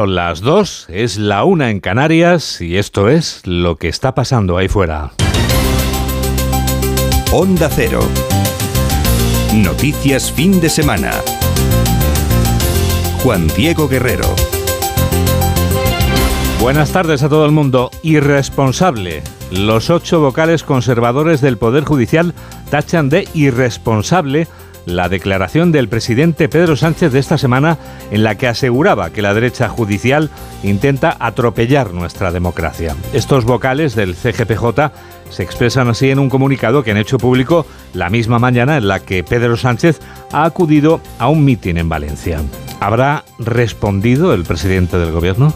Son las dos, es la una en Canarias y esto es lo que está pasando ahí fuera. Onda Cero. Noticias fin de semana. Juan Diego Guerrero. Buenas tardes a todo el mundo. Irresponsable. Los ocho vocales conservadores del Poder Judicial tachan de irresponsable la declaración del presidente Pedro Sánchez de esta semana en la que aseguraba que la derecha judicial intenta atropellar nuestra democracia. Estos vocales del CGPJ se expresan así en un comunicado que han hecho público la misma mañana en la que Pedro Sánchez ha acudido a un mitin en Valencia. ¿Habrá respondido el presidente del gobierno?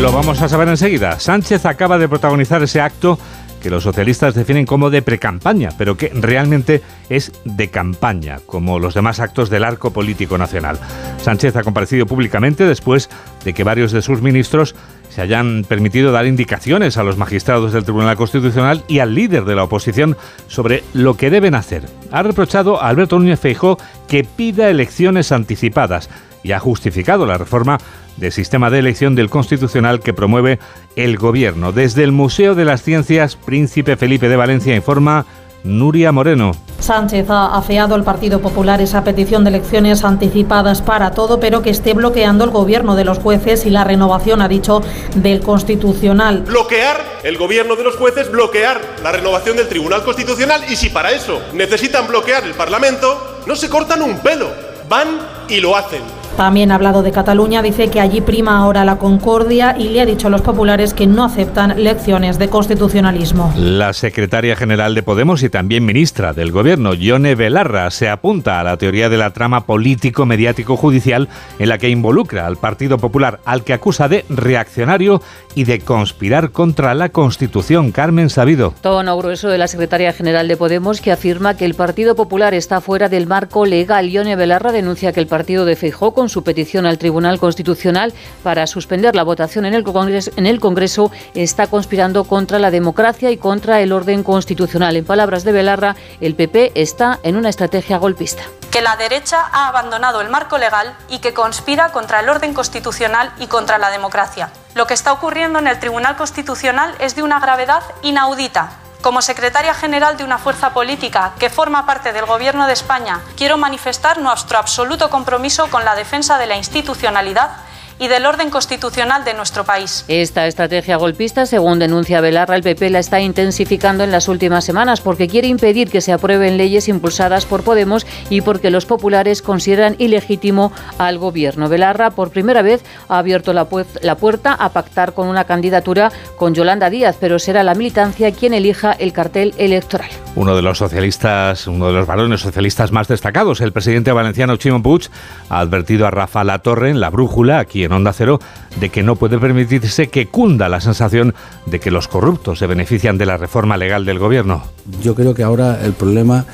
Lo vamos a saber enseguida. Sánchez acaba de protagonizar ese acto que los socialistas definen como de precampaña, pero que realmente es de campaña, como los demás actos del arco político nacional. Sánchez ha comparecido públicamente después de que varios de sus ministros se hayan permitido dar indicaciones a los magistrados del Tribunal Constitucional y al líder de la oposición sobre lo que deben hacer. Ha reprochado a Alberto Núñez Feijó que pida elecciones anticipadas y ha justificado la reforma del sistema de elección del Constitucional que promueve el Gobierno. Desde el Museo de las Ciencias Príncipe Felipe de Valencia informa Nuria Moreno. Sánchez ha afeado al Partido Popular esa petición de elecciones anticipadas para todo, pero que esté bloqueando el gobierno de los jueces y la renovación, ha dicho, del Constitucional. Bloquear el gobierno de los jueces, bloquear la renovación del Tribunal Constitucional y si para eso necesitan bloquear el Parlamento, no se cortan un pelo, van y lo hacen. También ha hablado de Cataluña, dice que allí prima ahora la concordia y le ha dicho a los populares que no aceptan lecciones de constitucionalismo. La secretaria general de Podemos y también ministra del Gobierno, Yone Belarra, se apunta a la teoría de la trama político-mediático-judicial en la que involucra al Partido Popular, al que acusa de reaccionario y de conspirar contra la Constitución. Carmen Sabido. Tono grueso de la secretaria general de Podemos que afirma que el Partido Popular está fuera del marco legal. Yone Belarra denuncia que el partido de Feijóo su petición al Tribunal Constitucional para suspender la votación en el, Congreso, en el Congreso está conspirando contra la democracia y contra el orden constitucional. En palabras de Belarra, el PP está en una estrategia golpista. Que la derecha ha abandonado el marco legal y que conspira contra el orden constitucional y contra la democracia. Lo que está ocurriendo en el Tribunal Constitucional es de una gravedad inaudita como secretaria general de una fuerza política que forma parte del Gobierno de España, quiero manifestar nuestro absoluto compromiso con la defensa de la institucionalidad y del orden constitucional de nuestro país. Esta estrategia golpista, según denuncia Belarra, el PP la está intensificando en las últimas semanas porque quiere impedir que se aprueben leyes impulsadas por Podemos y porque los populares consideran ilegítimo al gobierno. Belarra, por primera vez, ha abierto la, la puerta a pactar con una candidatura con Yolanda Díaz, pero será la militancia quien elija el cartel electoral. Uno de los socialistas, uno de los varones socialistas más destacados, el presidente valenciano Chimo Puig, ha advertido a Rafa Latorre en la brújula aquí en Onda Cero de que no puede permitirse que cunda la sensación de que los corruptos se benefician de la reforma legal del gobierno. Yo creo que ahora el problema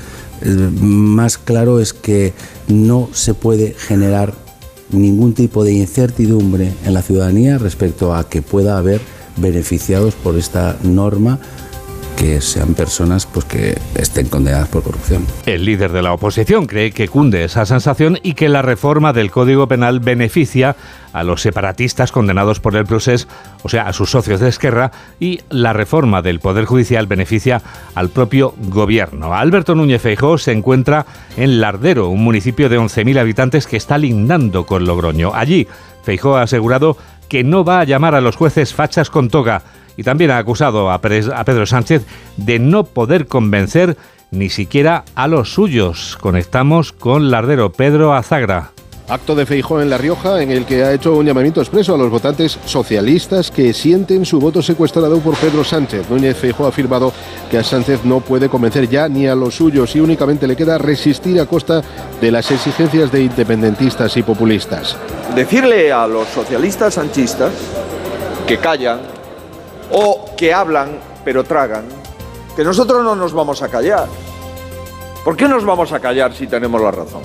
más claro es que no se puede generar ningún tipo de incertidumbre en la ciudadanía respecto a que pueda haber beneficiados por esta norma que sean personas pues, que estén condenadas por corrupción. El líder de la oposición cree que cunde esa sensación y que la reforma del Código Penal beneficia a los separatistas condenados por el proceso, o sea, a sus socios de Esquerra, y la reforma del Poder Judicial beneficia al propio gobierno. Alberto Núñez Feijóo se encuentra en Lardero, un municipio de 11.000 habitantes que está lindando con Logroño. Allí, Feijóo ha asegurado que no va a llamar a los jueces fachas con toga y también ha acusado a Pedro Sánchez de no poder convencer ni siquiera a los suyos. Conectamos con Lardero Pedro Azagra. Acto de Feijó en La Rioja en el que ha hecho un llamamiento expreso a los votantes socialistas que sienten su voto secuestrado por Pedro Sánchez. Núñez Feijó ha afirmado que a Sánchez no puede convencer ya ni a los suyos y únicamente le queda resistir a costa de las exigencias de independentistas y populistas. Decirle a los socialistas sanchistas que callan, o que hablan pero tragan, que nosotros no nos vamos a callar. ¿Por qué nos vamos a callar si tenemos la razón?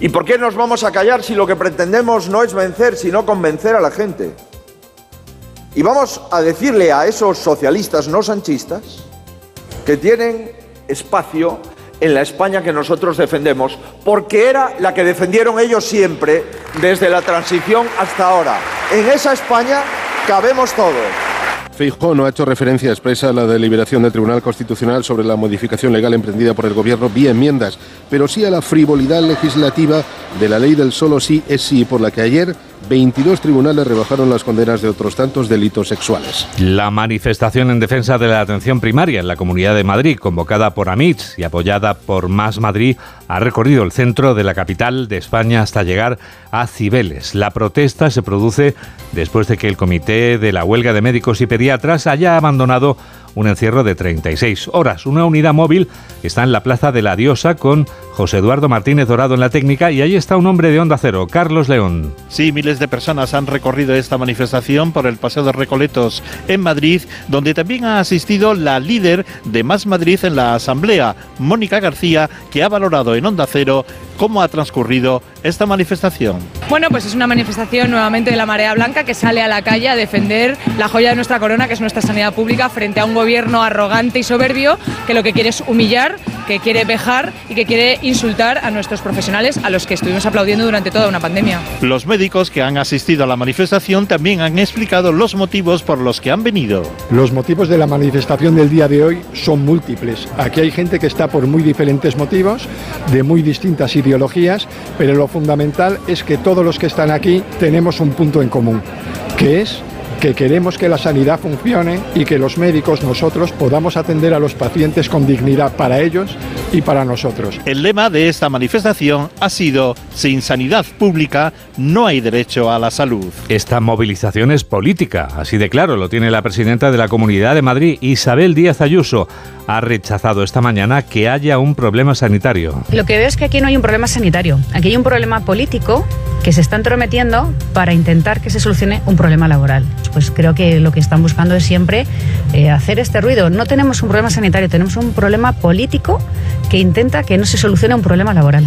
¿Y por qué nos vamos a callar si lo que pretendemos no es vencer, sino convencer a la gente? Y vamos a decirle a esos socialistas no sanchistas que tienen espacio en la España que nosotros defendemos, porque era la que defendieron ellos siempre desde la transición hasta ahora. En esa España cabemos todos. Feijóo no ha hecho referencia expresa a la deliberación del Tribunal Constitucional sobre la modificación legal emprendida por el Gobierno vía enmiendas, pero sí a la frivolidad legislativa de la ley del solo sí es sí, por la que ayer 22 tribunales rebajaron las condenas de otros tantos delitos sexuales. La manifestación en defensa de la atención primaria en la Comunidad de Madrid, convocada por AMITS y apoyada por Más Madrid, ha recorrido el centro de la capital de España hasta llegar a Cibeles. La protesta se produce después de que el Comité de la Huelga de Médicos y Pediatras haya abandonado un encierro de 36 horas. Una unidad móvil está en la Plaza de la Diosa con José Eduardo Martínez Dorado en la técnica y ahí está un hombre de Onda Cero, Carlos León. Sí, miles de personas han recorrido esta manifestación por el Paseo de Recoletos en Madrid, donde también ha asistido la líder de Más Madrid en la Asamblea, Mónica García, que ha valorado en Onda Cero cómo ha transcurrido esta manifestación. Bueno, pues es una manifestación nuevamente de la Marea Blanca que sale a la calle a defender la joya de nuestra corona, que es nuestra sanidad pública, frente a un gobierno arrogante y soberbio que lo que quiere es humillar, que quiere vejar y que quiere insultar a nuestros profesionales a los que estuvimos aplaudiendo durante toda una pandemia. Los médicos que han asistido a la manifestación también han explicado los motivos por los que han venido. Los motivos de la manifestación del día de hoy son múltiples. Aquí hay gente que está por muy diferentes motivos, de muy distintas pero lo fundamental es que todos los que están aquí tenemos un punto en común, que es que queremos que la sanidad funcione y que los médicos nosotros podamos atender a los pacientes con dignidad para ellos y para nosotros. El lema de esta manifestación ha sido, sin sanidad pública no hay derecho a la salud. Esta movilización es política, así de claro lo tiene la presidenta de la Comunidad de Madrid, Isabel Díaz Ayuso. Ha rechazado esta mañana que haya un problema sanitario. Lo que veo es que aquí no hay un problema sanitario, aquí hay un problema político que se está entrometiendo para intentar que se solucione un problema laboral. Pues creo que lo que están buscando es siempre eh, hacer este ruido. No tenemos un problema sanitario, tenemos un problema político que intenta que no se solucione un problema laboral.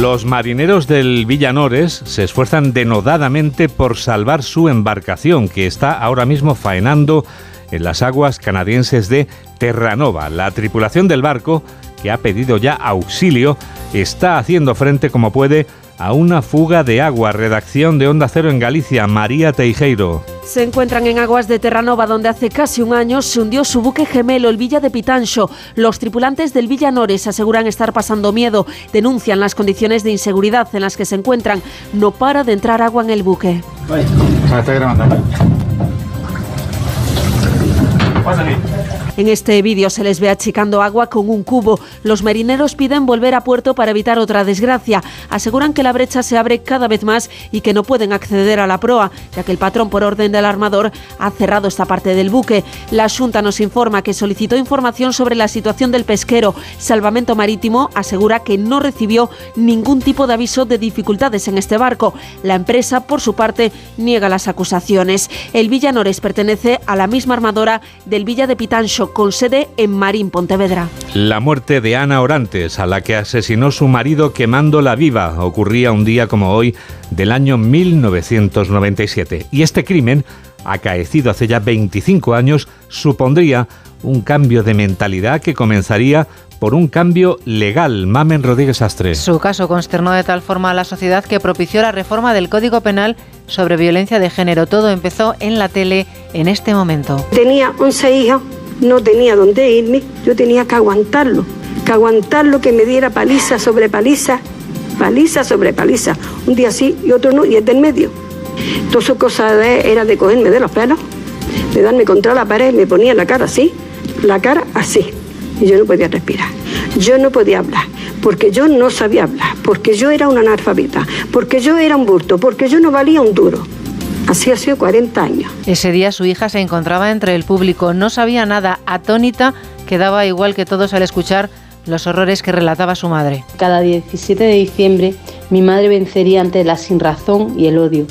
Los marineros del Villanores se esfuerzan denodadamente por salvar su embarcación, que está ahora mismo faenando en las aguas canadienses de Terranova. La tripulación del barco, que ha pedido ya auxilio, está haciendo frente como puede a una fuga de agua. Redacción de Onda Cero en Galicia, María Teijeiro. Se encuentran en aguas de Terranova, donde hace casi un año se hundió su buque gemelo, el Villa de Pitancho. Los tripulantes del Villanores aseguran estar pasando miedo, denuncian las condiciones de inseguridad en las que se encuentran. No para de entrar agua en el buque. En este vídeo se les ve achicando agua con un cubo. Los marineros piden volver a puerto para evitar otra desgracia. Aseguran que la brecha se abre cada vez más y que no pueden acceder a la proa, ya que el patrón, por orden del armador, ha cerrado esta parte del buque. La Junta nos informa que solicitó información sobre la situación del pesquero. Salvamento Marítimo asegura que no recibió ningún tipo de aviso de dificultades en este barco. La empresa, por su parte, niega las acusaciones. El Villanores pertenece a la misma armadora del Villa de Pitancho con sede en Marín, Pontevedra. La muerte de Ana Orantes, a la que asesinó su marido quemándola viva, ocurría un día como hoy del año 1997. Y este crimen, acaecido hace ya 25 años, supondría un cambio de mentalidad que comenzaría por un cambio legal. Mamen Rodríguez Astre. Su caso consternó de tal forma a la sociedad que propició la reforma del Código Penal sobre violencia de género. Todo empezó en la tele en este momento. Tenía 11 hijos, no tenía dónde irme, yo tenía que aguantarlo, que aguantarlo, que me diera paliza sobre paliza, paliza sobre paliza, un día sí y otro no, y es del medio. Sus cosas era de cogerme de los pelos, de darme contra la pared, me ponía la cara así, la cara así, y yo no podía respirar, yo no podía hablar, porque yo no sabía hablar, porque yo era una analfabeta, porque yo era un burto, porque yo no valía un duro. Así ha sido 40 años. Ese día su hija se encontraba entre el público, no sabía nada, atónita, quedaba igual que todos al escuchar los horrores que relataba su madre. Cada 17 de diciembre mi madre vencería ante la sinrazón y el odio,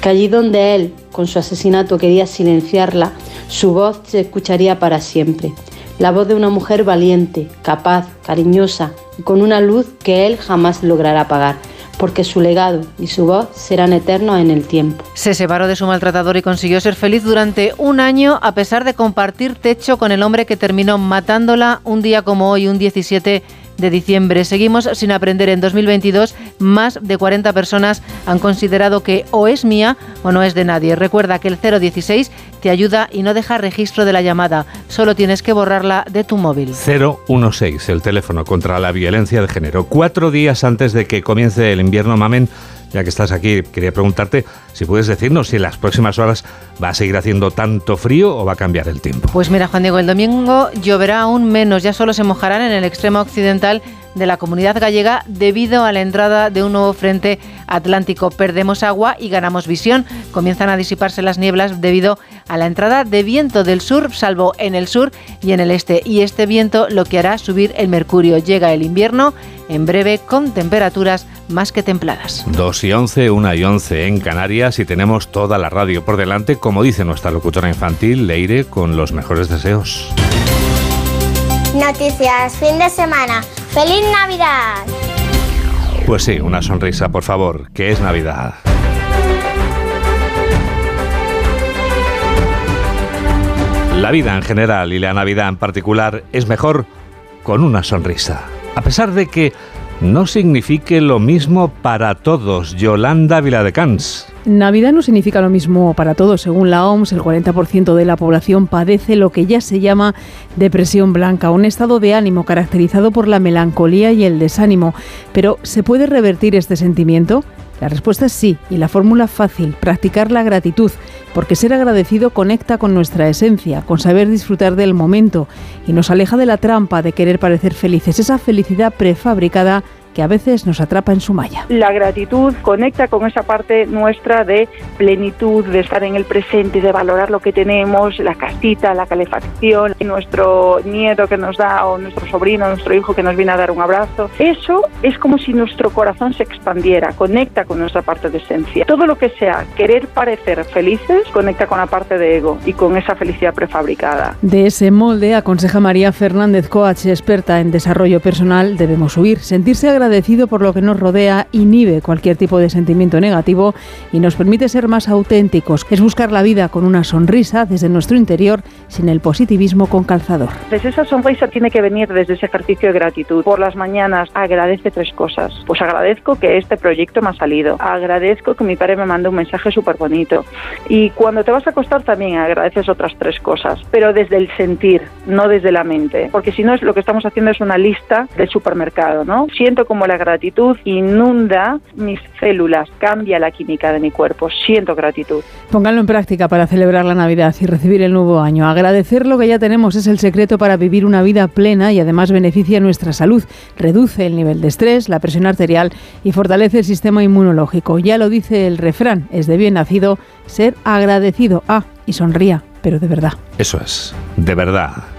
que allí donde él, con su asesinato, quería silenciarla, su voz se escucharía para siempre. La voz de una mujer valiente, capaz, cariñosa y con una luz que él jamás logrará apagar porque su legado y su voz serán eternos en el tiempo. Se separó de su maltratador y consiguió ser feliz durante un año a pesar de compartir techo con el hombre que terminó matándola un día como hoy, un 17 de diciembre. Seguimos sin aprender. En 2022, más de 40 personas han considerado que o es mía o no es de nadie. Recuerda que el 016 te ayuda y no deja registro de la llamada. Solo tienes que borrarla de tu móvil. 016, el teléfono contra la violencia de género. Cuatro días antes de que comience el invierno, Mamen, ya que estás aquí, quería preguntarte si puedes decirnos si en las próximas horas va a seguir haciendo tanto frío o va a cambiar el tiempo. Pues mira, Juan Diego, el domingo lloverá aún menos, ya solo se mojarán en el extremo occidental de la comunidad gallega debido a la entrada de un nuevo frente atlántico. Perdemos agua y ganamos visión. Comienzan a disiparse las nieblas debido a la entrada de viento del sur, salvo en el sur y en el este. Y este viento lo que hará subir el mercurio. Llega el invierno en breve con temperaturas más que templadas. 2 y 11, 1 y 11 en Canarias y tenemos toda la radio por delante, como dice nuestra locutora infantil, Leire, con los mejores deseos. Noticias, fin de semana. ¡Feliz Navidad! Pues sí, una sonrisa, por favor, que es Navidad. La vida en general y la Navidad en particular es mejor con una sonrisa. A pesar de que no signifique lo mismo para todos. Yolanda Viladecans. Navidad no significa lo mismo para todos. Según la OMS, el 40% de la población padece lo que ya se llama depresión blanca, un estado de ánimo caracterizado por la melancolía y el desánimo. Pero ¿se puede revertir este sentimiento? La respuesta es sí, y la fórmula fácil, practicar la gratitud, porque ser agradecido conecta con nuestra esencia, con saber disfrutar del momento, y nos aleja de la trampa de querer parecer felices, esa felicidad prefabricada que a veces nos atrapa en su malla. La gratitud conecta con esa parte nuestra de plenitud, de estar en el presente, de valorar lo que tenemos, la casita, la calefacción, nuestro nieto que nos da o nuestro sobrino, nuestro hijo que nos viene a dar un abrazo. Eso es como si nuestro corazón se expandiera, conecta con nuestra parte de esencia. Todo lo que sea querer parecer felices conecta con la parte de ego y con esa felicidad prefabricada. De ese molde, aconseja María Fernández Coach, experta en desarrollo personal, debemos huir, sentirse agradecidos agradecido por lo que nos rodea inhibe cualquier tipo de sentimiento negativo y nos permite ser más auténticos. Es buscar la vida con una sonrisa desde nuestro interior sin el positivismo con calzador. Desde esa sonrisa tiene que venir desde ese ejercicio de gratitud. Por las mañanas agradece tres cosas. Pues agradezco que este proyecto me ha salido. Agradezco que mi padre me mandó un mensaje súper bonito. Y cuando te vas a acostar también agradeces otras tres cosas. Pero desde el sentir, no desde la mente. Porque si no es lo que estamos haciendo es una lista del supermercado, ¿no? Siento como como la gratitud inunda mis células, cambia la química de mi cuerpo. Siento gratitud. Pónganlo en práctica para celebrar la Navidad y recibir el nuevo año. Agradecer lo que ya tenemos es el secreto para vivir una vida plena y además beneficia nuestra salud. Reduce el nivel de estrés, la presión arterial y fortalece el sistema inmunológico. Ya lo dice el refrán, es de bien nacido ser agradecido. Ah, y sonría, pero de verdad. Eso es, de verdad.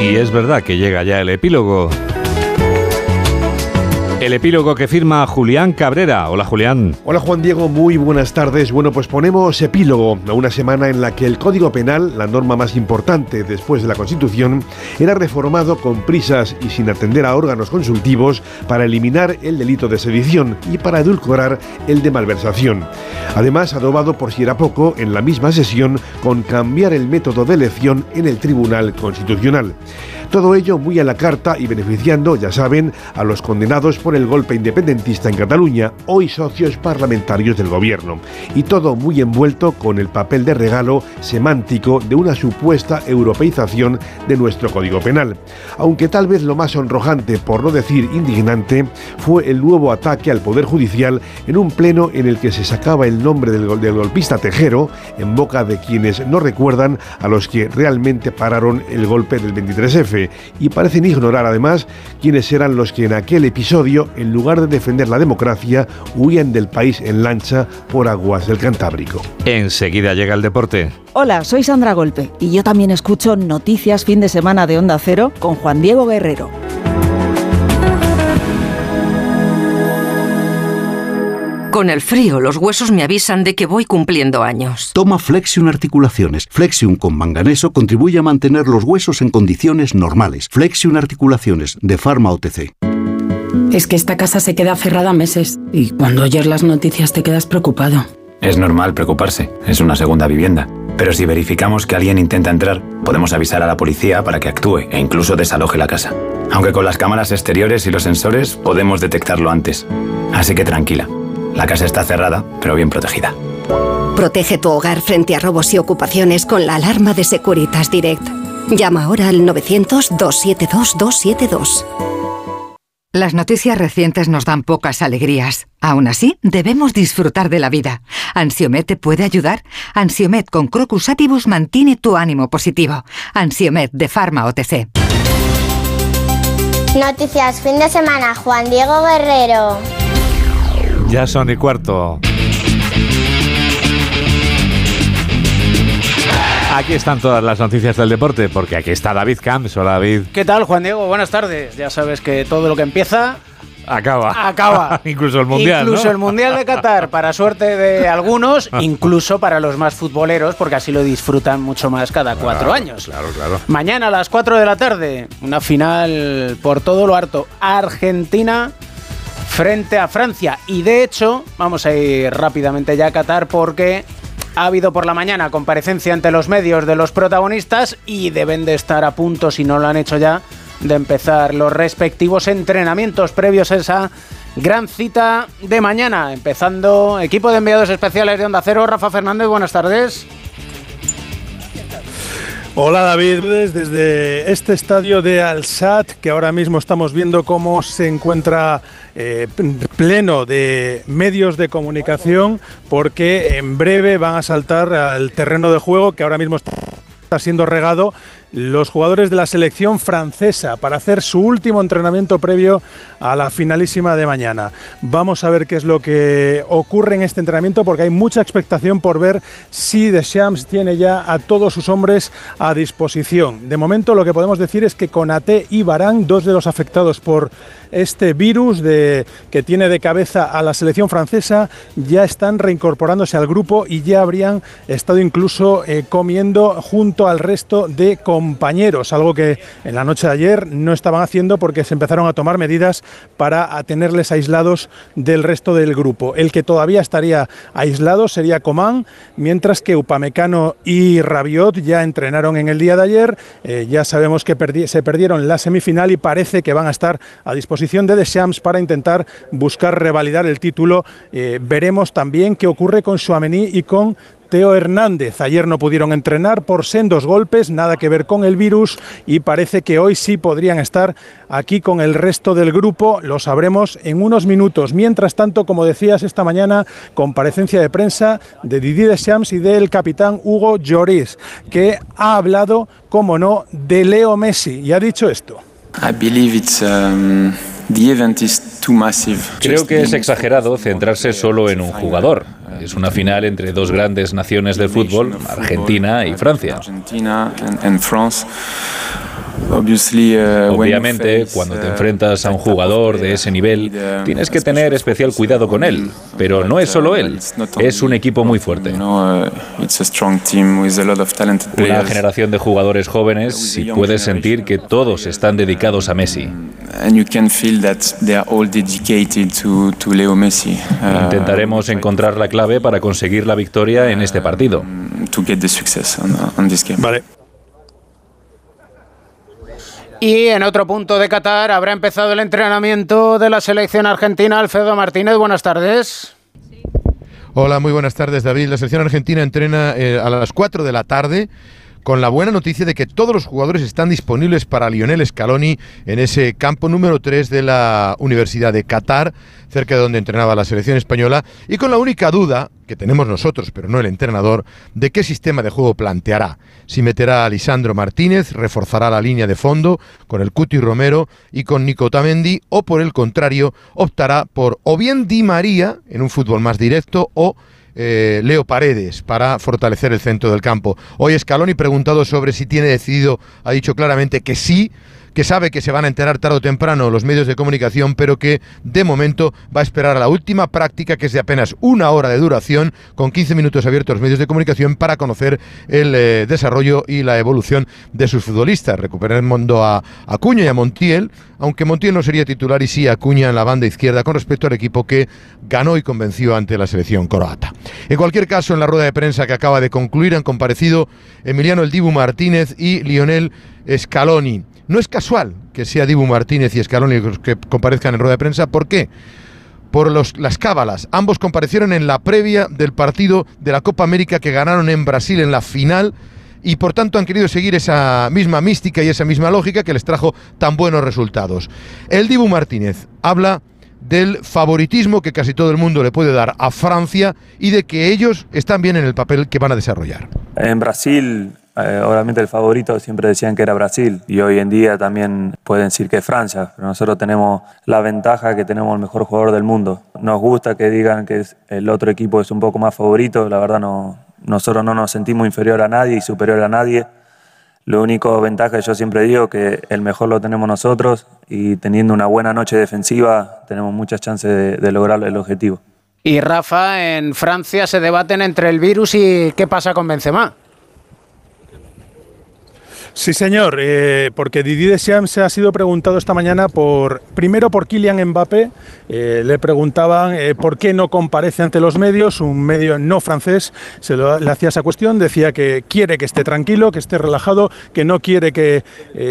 Y es verdad que llega ya el epílogo. El epílogo que firma Julián Cabrera. Hola Julián. Hola Juan Diego, muy buenas tardes. Bueno, pues ponemos epílogo a una semana en la que el Código Penal, la norma más importante después de la Constitución, era reformado con prisas y sin atender a órganos consultivos para eliminar el delito de sedición y para edulcorar el de malversación. Además, adobado por si era poco en la misma sesión con cambiar el método de elección en el Tribunal Constitucional. Todo ello muy a la carta y beneficiando, ya saben, a los condenados por el golpe independentista en Cataluña, hoy socios parlamentarios del gobierno. Y todo muy envuelto con el papel de regalo semántico de una supuesta europeización de nuestro Código Penal. Aunque tal vez lo más sonrojante, por no decir indignante, fue el nuevo ataque al Poder Judicial en un pleno en el que se sacaba el nombre del, del golpista Tejero en boca de quienes no recuerdan a los que realmente pararon el golpe del 23F y parecen ignorar además quiénes eran los que en aquel episodio, en lugar de defender la democracia, huían del país en lancha por aguas del Cantábrico. Enseguida llega el deporte. Hola, soy Sandra Golpe y yo también escucho Noticias Fin de Semana de Onda Cero con Juan Diego con Con el frío, los huesos me avisan de que voy cumpliendo años. Toma Flexion Articulaciones. Flexion con manganeso contribuye a mantener los huesos en condiciones normales. Flexion Articulaciones, de Pharma OTC. Es que esta casa se queda cerrada meses y cuando oyes las noticias te quedas preocupado. Es normal preocuparse, es una segunda vivienda. Pero si verificamos que alguien intenta entrar, podemos avisar a la policía para que actúe e incluso desaloje la casa. Aunque con las cámaras exteriores y los sensores podemos detectarlo antes. Así que tranquila, la casa está cerrada, pero bien protegida. Protege tu hogar frente a robos y ocupaciones con la alarma de Securitas Direct. Llama ahora al 900-272-272. Las noticias recientes nos dan pocas alegrías. Aún así, debemos disfrutar de la vida. ¿Ansiomet te puede ayudar? Ansiomet con Crocus Atibus mantiene tu ánimo positivo. Ansiomet de Pharma OTC. Noticias fin de semana, Juan Diego Guerrero. Ya son y cuarto. Aquí están todas las noticias del deporte, porque aquí está David Camps. Hola David. ¿Qué tal, Juan Diego? Buenas tardes. Ya sabes que todo lo que empieza Acaba. Acaba. incluso el Mundial. Incluso ¿no? el Mundial de Qatar, para suerte de algunos, incluso para los más futboleros, porque así lo disfrutan mucho más cada cuatro años. Claro, claro. Mañana a las 4 de la tarde, una final por todo lo harto. Argentina frente a Francia. Y de hecho, vamos a ir rápidamente ya a Qatar porque ha habido por la mañana comparecencia ante los medios de los protagonistas y deben de estar a punto, si no lo han hecho ya, de empezar los respectivos entrenamientos previos a esa gran cita de mañana. Empezando, equipo de enviados especiales de Onda Cero, Rafa Fernández, buenas tardes. Hola David, desde este estadio de Al-Sad, que ahora mismo estamos viendo cómo se encuentra eh, pleno de medios de comunicación, porque en breve van a saltar al terreno de juego que ahora mismo está siendo regado los jugadores de la selección francesa para hacer su último entrenamiento previo a la finalísima de mañana. Vamos a ver qué es lo que ocurre en este entrenamiento porque hay mucha expectación por ver si Deschamps tiene ya a todos sus hombres a disposición. De momento lo que podemos decir es que Konaté y Barán, dos de los afectados por este virus que tiene de cabeza a la selección francesa, ya están reincorporándose al grupo y ya habrían estado incluso eh, comiendo junto al resto de compañeros, algo que en la noche de ayer no estaban haciendo porque se empezaron a tomar medidas para tenerles aislados del resto del grupo. El que todavía estaría aislado sería Coman, mientras que Upamecano y Rabiot ya entrenaron en el día de ayer. Eh, ya sabemos que se perdieron la semifinal y parece que van a estar a disposición de Deschamps para intentar buscar revalidar el título. Eh, veremos también qué ocurre con Suamení y con Teo Hernández. Ayer no pudieron entrenar por sendos golpes, nada que ver con el virus y parece que hoy sí podrían estar aquí con el resto del grupo. Lo sabremos en unos minutos. Mientras tanto, como decías esta mañana, comparecencia de prensa de Didier Deschamps y del capitán Hugo Lloris, que ha hablado, como no, de Leo Messi y ha dicho esto. Creo que es exagerado centrarse solo en un jugador. Es una final entre dos grandes naciones del fútbol, Argentina y Francia. Uh, Obviamente, cuando te uh, enfrentas a un jugador de ese nivel, tienes que tener especial cuidado con él. Pero no es solo él, es un equipo muy fuerte. you know, uh, it's a strong team with a lot of talented Una generación de jugadores jóvenes y puedes sentir que todos están dedicados a Messi. And you can feel that they are all dedicated to, to Leo Messi. uh, Intentaremos encontrar la clave para conseguir la victoria en este partido. to get the success on, on this game. Vale. Y en otro punto de Qatar habrá empezado el entrenamiento de la selección argentina. Alfredo Martínez, buenas tardes. Hola, muy buenas tardes, David. La selección argentina entrena eh, a las 4 de la tarde con la buena noticia de que todos los jugadores están disponibles para Lionel Scaloni en ese campo número 3 de la Universidad de Qatar, cerca de donde entrenaba la selección española, y con la única duda que tenemos nosotros, pero no el entrenador, de qué sistema de juego planteará. Si meterá a Lisandro Martínez, reforzará la línea de fondo con el Cuti Romero y con Nico Tamendi, o por el contrario, optará por o bien Di María en un fútbol más directo o eh, Leo Paredes para fortalecer el centro del campo. Hoy Scaloni preguntado sobre si tiene decidido, ha dicho claramente que sí, que sabe que se van a enterar tarde o temprano los medios de comunicación, pero que de momento va a esperar a la última práctica, que es de apenas una hora de duración, con 15 minutos abiertos los medios de comunicación para conocer el eh, desarrollo y la evolución de sus futbolistas. Recuperar el mundo a Acuña y a Montiel, aunque Montiel no sería titular y sí Acuña en la banda izquierda con respecto al equipo que ganó y convenció ante la selección croata. En cualquier caso, en la rueda de prensa que acaba de concluir han comparecido Emiliano El Dibu Martínez y Lionel Scaloni. No es casual que sea Dibu Martínez y Scaloni los que comparezcan en rueda de prensa. ¿Por qué? Por los, las cábalas. Ambos comparecieron en la previa del partido de la Copa América que ganaron en Brasil en la final y por tanto han querido seguir esa misma mística y esa misma lógica que les trajo tan buenos resultados. El Dibu Martínez habla del favoritismo que casi todo el mundo le puede dar a Francia y de que ellos están bien en el papel que van a desarrollar. En Brasil eh, obviamente el favorito siempre decían que era Brasil y hoy en día también pueden decir que es Francia, pero nosotros tenemos la ventaja que tenemos el mejor jugador del mundo. Nos gusta que digan que el otro equipo es un poco más favorito, la verdad no, nosotros no nos sentimos inferior a nadie y superior a nadie. Lo único ventaja, yo siempre digo, que el mejor lo tenemos nosotros y teniendo una buena noche defensiva tenemos muchas chances de, de lograr el objetivo. Y Rafa, en Francia se debaten entre el virus y qué pasa con Benzema. Sí, señor, eh, porque Didier Deschamps se ha sido preguntado esta mañana por, primero por Kylian Mbappé, eh, le preguntaban eh, por qué no comparece ante los medios, un medio no francés se lo, le hacía esa cuestión, decía que quiere que esté tranquilo, que esté relajado, que no quiere que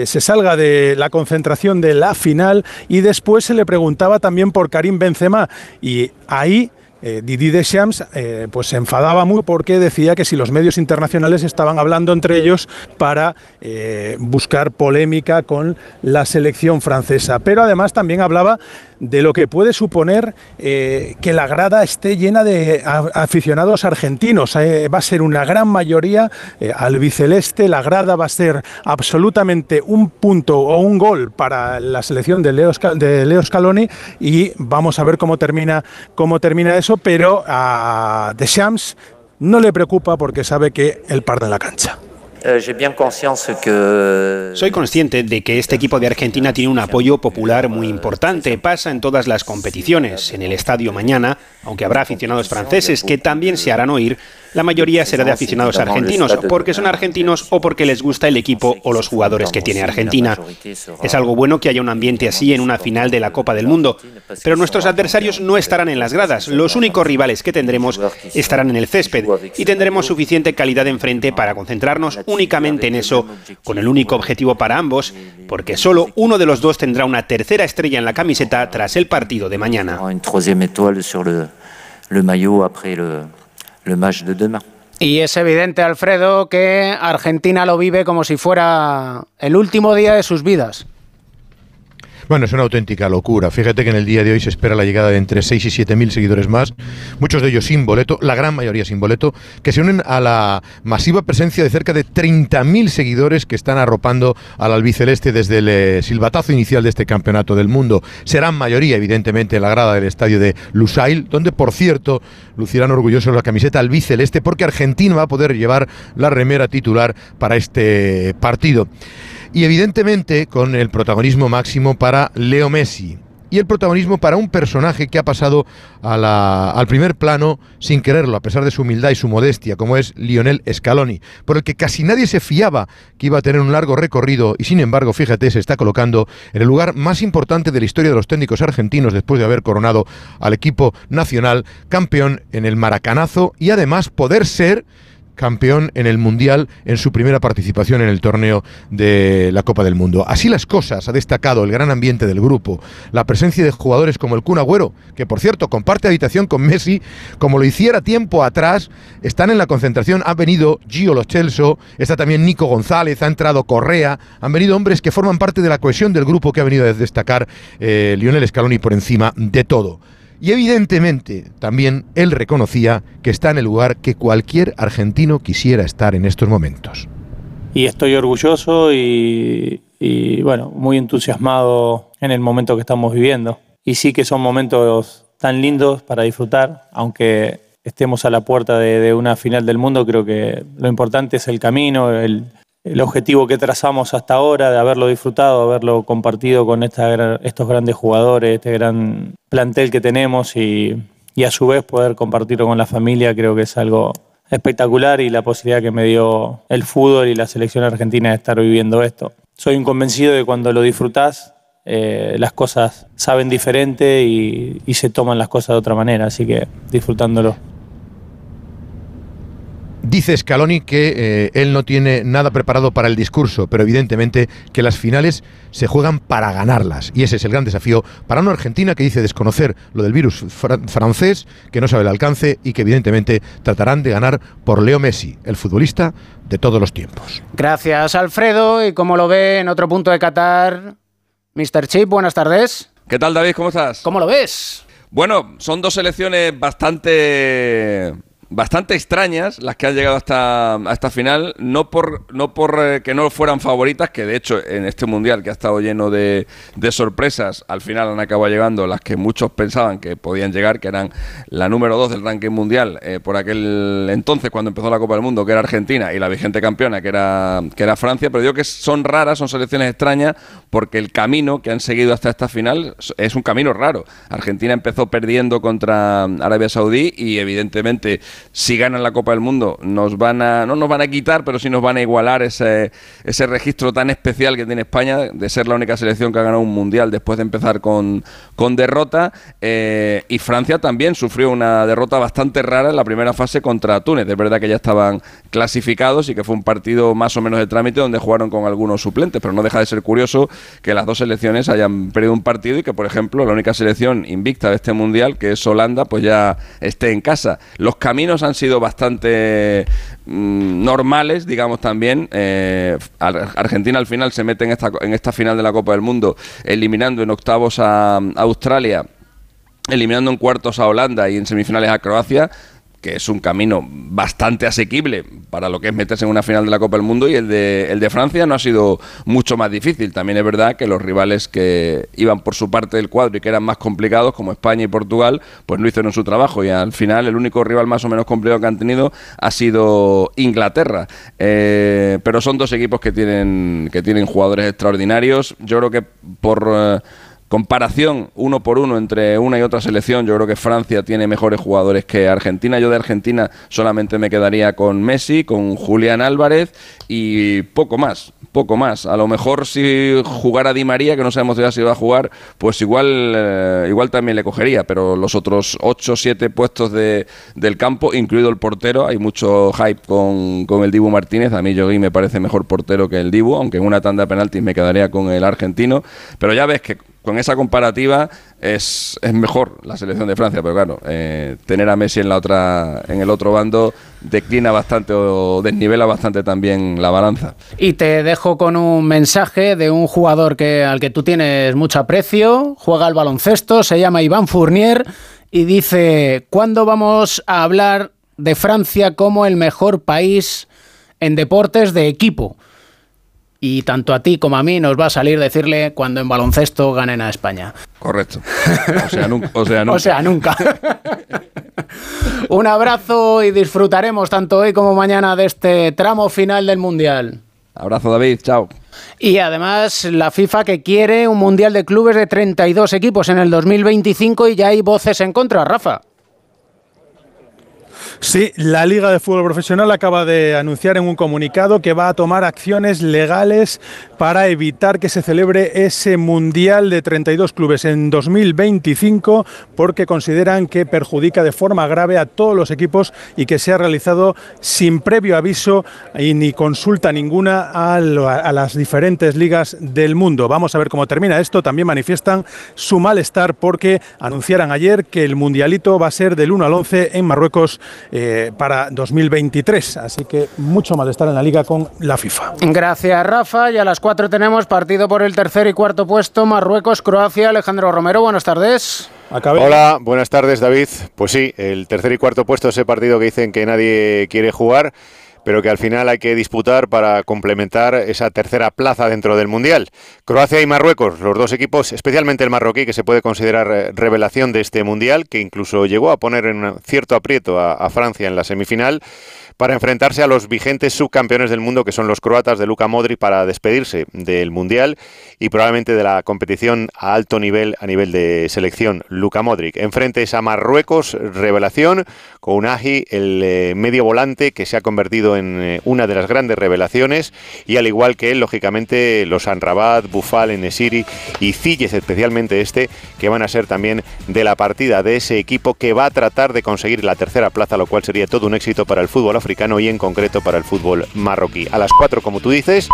se salga de la concentración de la final y después se le preguntaba también por Karim Benzema y ahí eh, Didi Deschamps eh, pues se enfadaba muy porque decía que si los medios internacionales estaban hablando entre ellos para eh, buscar polémica con la selección francesa. Pero además también hablaba de lo que puede suponer eh, que la grada esté llena de aficionados argentinos. va a ser una gran mayoría albiceleste, la grada va a ser absolutamente un punto o un gol para la selección de Leo, de Leo Scaloni y vamos a ver cómo termina, cómo termina eso pero a Deschamps no le preocupa porque sabe que él parte en la cancha. Eh, Soy consciente de que este equipo de Argentina tiene un apoyo popular muy importante. Pasa en todas las competiciones. En el estadio mañana, aunque habrá aficionados franceses que también se harán oír, la mayoría será de aficionados argentinos, porque son argentinos o porque les gusta el equipo o los jugadores que tiene Argentina. Es algo bueno que haya un ambiente así en una final de la Copa del Mundo, pero nuestros adversarios no estarán en las gradas. Los únicos rivales que tendremos estarán en el césped y tendremos suficiente calidad enfrente para concentrarnos únicamente en eso, con el único objetivo para ambos, porque solo uno de los dos tendrá una tercera estrella en la camiseta tras el partido de mañana le match de demain. Y es evidente, Alfredo, que Argentina lo vive como si fuera el último día de sus vidas. Bueno, es una auténtica locura. Fíjate que en el día de hoy se espera la llegada de entre 6 y 7 mil seguidores más, muchos de ellos sin boleto, la gran mayoría sin boleto, que se unen a la masiva presencia de cerca de 30.000 seguidores que están arropando al albiceleste desde el eh, silbatazo inicial de este campeonato del mundo. Serán mayoría, evidentemente, en la grada del estadio de Lusail, donde, por cierto, lucirán orgullosos la camiseta albiceleste, porque Argentina va a poder llevar la remera titular para este partido y evidentemente con el protagonismo máximo para Leo Messi. Y el protagonismo para un personaje que ha pasado al primer plano sin quererlo, a pesar de su humildad y su modestia, como es Lionel Scaloni, por el que casi nadie se fiaba que iba a tener un largo recorrido y sin embargo, fíjate, se está colocando en el lugar más importante de la historia de los técnicos argentinos después de haber coronado al equipo nacional campeón en el Maracanazo y además poder ser campeón en el Mundial en su primera participación en el torneo de la Copa del Mundo. Así las cosas, ha destacado el gran ambiente del grupo, la presencia de jugadores como el Kun Agüero, que por cierto comparte habitación con Messi, como lo hiciera tiempo atrás, están en la concentración, ha venido Gio Lo Celso, está también Nico González, ha entrado Correa, han venido hombres que forman parte de la cohesión del grupo que ha venido a destacar eh, Lionel Scaloni por encima de todo. Y evidentemente también él reconocía que está en el lugar que cualquier argentino quisiera estar en estos momentos. Y estoy orgulloso y, bueno, muy entusiasmado en el momento que estamos viviendo. Y sí que son momentos tan lindos para disfrutar, aunque estemos a la puerta de, una final del mundo, creo que lo importante es el camino, el, el objetivo que trazamos hasta ahora, de haberlo disfrutado, haberlo compartido con estos grandes jugadores, este gran plantel que tenemos y, y a su vez poder compartirlo con la familia, creo que es algo espectacular y la posibilidad que me dio el fútbol y la selección argentina de estar viviendo esto. Soy un convencido de que cuando lo disfrutás, eh, las cosas saben diferente y se toman las cosas de otra manera, así que disfrutándolo. Dice Scaloni que eh, él no tiene nada preparado para el discurso, pero evidentemente que las finales se juegan para ganarlas. Y ese es el gran desafío para una Argentina que dice desconocer lo del virus francés, que no sabe el alcance y que evidentemente tratarán de ganar por Leo Messi, el futbolista de todos los tiempos. Gracias, Alfredo. Y como lo ve en otro punto de Qatar, Mr. Chip, buenas tardes. ¿Qué tal, David? ¿Cómo estás? ¿Cómo lo ves? Bueno, son dos selecciones bastante bastante extrañas las que han llegado hasta a esta final, no por no por eh, que no fueran favoritas, que de hecho en este mundial que ha estado lleno de, de, sorpresas, al final han acabado llegando las que muchos pensaban que podían llegar, que eran la número 2 del ranking mundial eh, por aquel entonces cuando empezó la Copa del Mundo, que era Argentina, y la vigente campeona, que era, que era Francia, pero digo que son raras, son selecciones extrañas, porque el camino que han seguido hasta esta final es un camino raro. Argentina empezó perdiendo contra Arabia Saudí y evidentemente si ganan la Copa del Mundo, nos van a, no nos van a quitar, pero sí nos van a igualar ese, ese registro tan especial que tiene España de ser la única selección que ha ganado un mundial después de empezar con, con derrota. Eh, y Francia también sufrió una derrota bastante rara en la primera fase contra Túnez. Es verdad que ya estaban clasificados y que fue un partido más o menos de trámite donde jugaron con algunos suplentes, pero no deja de ser curioso que las dos selecciones hayan perdido un partido y que, por ejemplo, la única selección invicta de este mundial, que es Holanda, pues ya esté en casa. Los caminos han sido bastante mm, normales, digamos también. Eh, Argentina al final se mete en esta, en esta final de la Copa del Mundo, eliminando en octavos a Australia eliminando en cuartos a Holanda y en semifinales a Croacia que es un camino bastante asequible para lo que es meterse en una final de la Copa del Mundo y el de, el de Francia no ha sido mucho más difícil. También es verdad que los rivales que iban por su parte del cuadro y que eran más complicados, como España y Portugal, pues no hicieron su trabajo y al final el único rival más o menos complicado que han tenido ha sido Inglaterra. Eh, pero son dos equipos que tienen, que tienen jugadores extraordinarios. Yo creo que por... Eh, comparación uno por uno entre una y otra selección, yo creo que Francia tiene mejores jugadores que Argentina. Yo de Argentina solamente me quedaría con Messi, con Julián Álvarez y poco más, poco más. A lo mejor si jugara Di María, que no sabemos si va a jugar, pues igual, eh, igual también le cogería, pero los otros 8 o 7 puestos de, del campo, incluido el portero, hay mucho hype con, con el Dibu Martínez. A mí Yogui me parece mejor portero que el Dibu, aunque en una tanda de penaltis me quedaría con el argentino. Pero ya ves que con esa comparativa es, es, mejor la selección de Francia, pero claro, eh, tener a Messi en la otra, en el otro bando declina bastante o desnivela bastante también la balanza. Y te dejo con un mensaje de un jugador que al que tú tienes mucho aprecio, juega al baloncesto, se llama Iván Fournier y dice: ¿Cuándo vamos a hablar de Francia como el mejor país en deportes de equipo? Y tanto a ti como a mí nos va a salir decirle cuando en baloncesto ganen a España. Correcto. O sea, nunca. O sea, nunca. O sea, nunca. Un abrazo y disfrutaremos tanto hoy como mañana de este tramo final del Mundial. Abrazo David, chao. Y además la FIFA que quiere un Mundial de clubes de 32 equipos en el 2025 y ya hay voces en contra, Rafa. Sí, la Liga de Fútbol Profesional acaba de anunciar en un comunicado que va a tomar acciones legales para evitar que se celebre ese Mundial de 32 clubes en 2025 porque consideran que perjudica de forma grave a todos los equipos y que se ha realizado sin previo aviso y ni consulta ninguna a, las diferentes ligas del mundo. Vamos a ver cómo termina esto. También manifiestan su malestar porque anunciaron ayer que el Mundialito va a ser del 1 al 11 en Marruecos eh, para 2023. Así que mucho malestar en la liga con la FIFA. Gracias, Rafa. Y a las 4 tenemos partido por el tercer y cuarto puesto, Marruecos-Croacia. Alejandro Romero, buenas tardes. Hola, buenas tardes, David. Pues sí, el tercer y cuarto puesto, ese partido que dicen que nadie quiere jugar pero que al final hay que disputar para complementar esa tercera plaza dentro del Mundial. Croacia y Marruecos, los dos equipos, especialmente el marroquí, que se puede considerar eh, revelación de este Mundial, que incluso llegó a poner en cierto aprieto a Francia en la semifinal para enfrentarse a los vigentes subcampeones del mundo que son los croatas de Luka Modric para despedirse del Mundial y probablemente de la competición a alto nivel a nivel de selección. Luka Modric enfrente a Marruecos, revelación, con Unagi, el eh, medio volante que se ha convertido en eh, una de las grandes revelaciones y al igual que él, lógicamente, los Anrabat, Bufal, Enesiri y Cilles, especialmente este, que van a ser también de la partida de ese equipo que va a tratar de conseguir la tercera plaza, lo cual sería todo un éxito para el fútbol africano y en concreto para el fútbol marroquí. A las 4, como tú dices,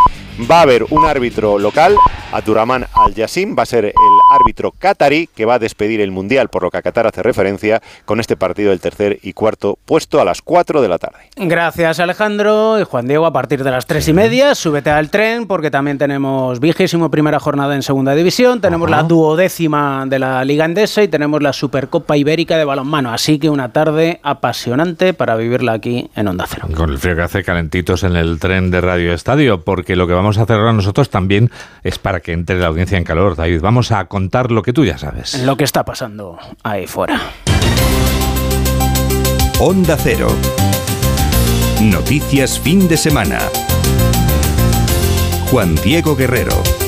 va a haber un árbitro local, Abdurrahman Al-Yassim, va a ser el árbitro qatarí que va a despedir el Mundial, por lo que a Qatar hace referencia, con este partido del tercer y cuarto puesto a las 4 de la tarde. Gracias Alejandro y Juan Diego, a partir de las 3 y media, súbete al tren porque también tenemos vigésimo primera jornada en segunda división, tenemos la duodécima de la Liga Endesa y tenemos la Supercopa Ibérica de balonmano, así que una tarde apasionante para vivirla aquí en Onda con el frío que hace calentitos en el tren de Radio Estadio, porque lo que vamos a hacer ahora nosotros también es para que entre la audiencia en calor, David. Vamos a contar lo que tú ya sabes. Lo que está pasando ahí fuera. Onda Cero. Noticias fin de semana. Juan Diego Guerrero.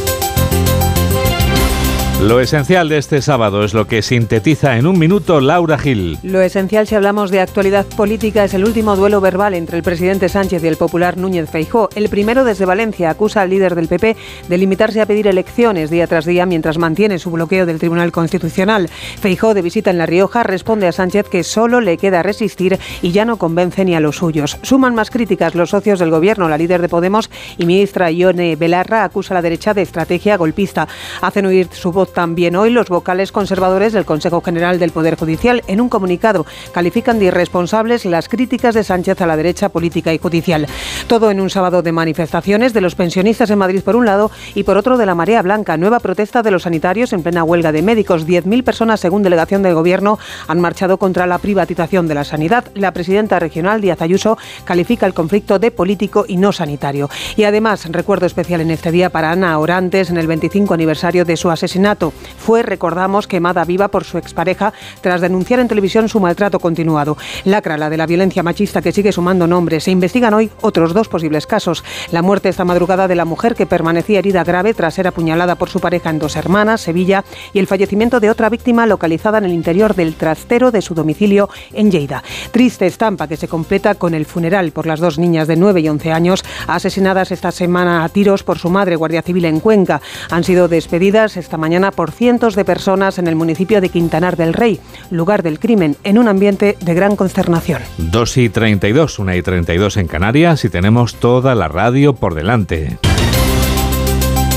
Lo esencial de este sábado es lo que sintetiza en un minuto Laura Gil. Lo esencial si hablamos de actualidad política es el último duelo verbal entre el presidente Sánchez y el popular Núñez Feijó. El primero desde Valencia acusa al líder del PP de limitarse a pedir elecciones día tras día mientras mantiene su bloqueo del Tribunal Constitucional. Feijó, de visita en La Rioja, responde a Sánchez que solo le queda resistir y ya no convence ni a los suyos. Suman más críticas los socios del gobierno. La líder de Podemos y ministra Ione Belarra acusa a la derecha de estrategia golpista. Hacen oír su voz también hoy los vocales conservadores del Consejo General del Poder Judicial. En un comunicado califican de irresponsables las críticas de Sánchez a la derecha política y judicial. Todo en un sábado de manifestaciones de los pensionistas en Madrid por un lado y por otro de la Marea Blanca, nueva protesta de los sanitarios en plena huelga de médicos. 10.000 personas, según delegación del Gobierno, han marchado contra la privatización de la sanidad. La presidenta regional, Díaz Ayuso, califica el conflicto de político y no sanitario. Y además, recuerdo especial en este día para Ana Orantes en el 25 aniversario de su asesinato. Fue, recordamos, quemada viva por su expareja tras denunciar en televisión su maltrato continuado. Lacra la de la violencia machista que sigue sumando nombres. Se investigan hoy otros dos posibles casos. La muerte esta madrugada de la mujer que permanecía herida grave tras ser apuñalada por su pareja en Dos Hermanas, Sevilla, y el fallecimiento de otra víctima localizada en el interior del trastero de su domicilio en Lleida. Triste estampa que se completa con el funeral por las dos niñas de 9 y 11 años asesinadas esta semana a tiros por su madre, Guardia Civil en Cuenca. Han sido despedidas esta mañana por cientos de personas en el municipio de Quintanar del Rey, lugar del crimen, en un ambiente de gran consternación. 2 y 32, 1 y 32 en Canarias y tenemos toda la radio por delante.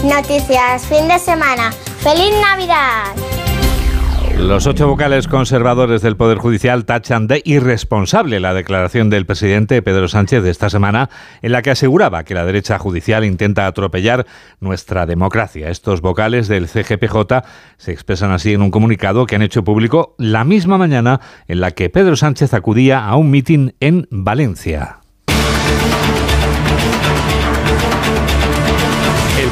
Noticias, fin de semana. ¡Feliz Navidad! Los ocho vocales conservadores del Poder Judicial tachan de irresponsable la declaración del presidente Pedro Sánchez de esta semana en la que aseguraba que la derecha judicial intenta atropellar nuestra democracia. Estos vocales del CGPJ se expresan así en un comunicado que han hecho público la misma mañana en la que Pedro Sánchez acudía a un mitin en Valencia.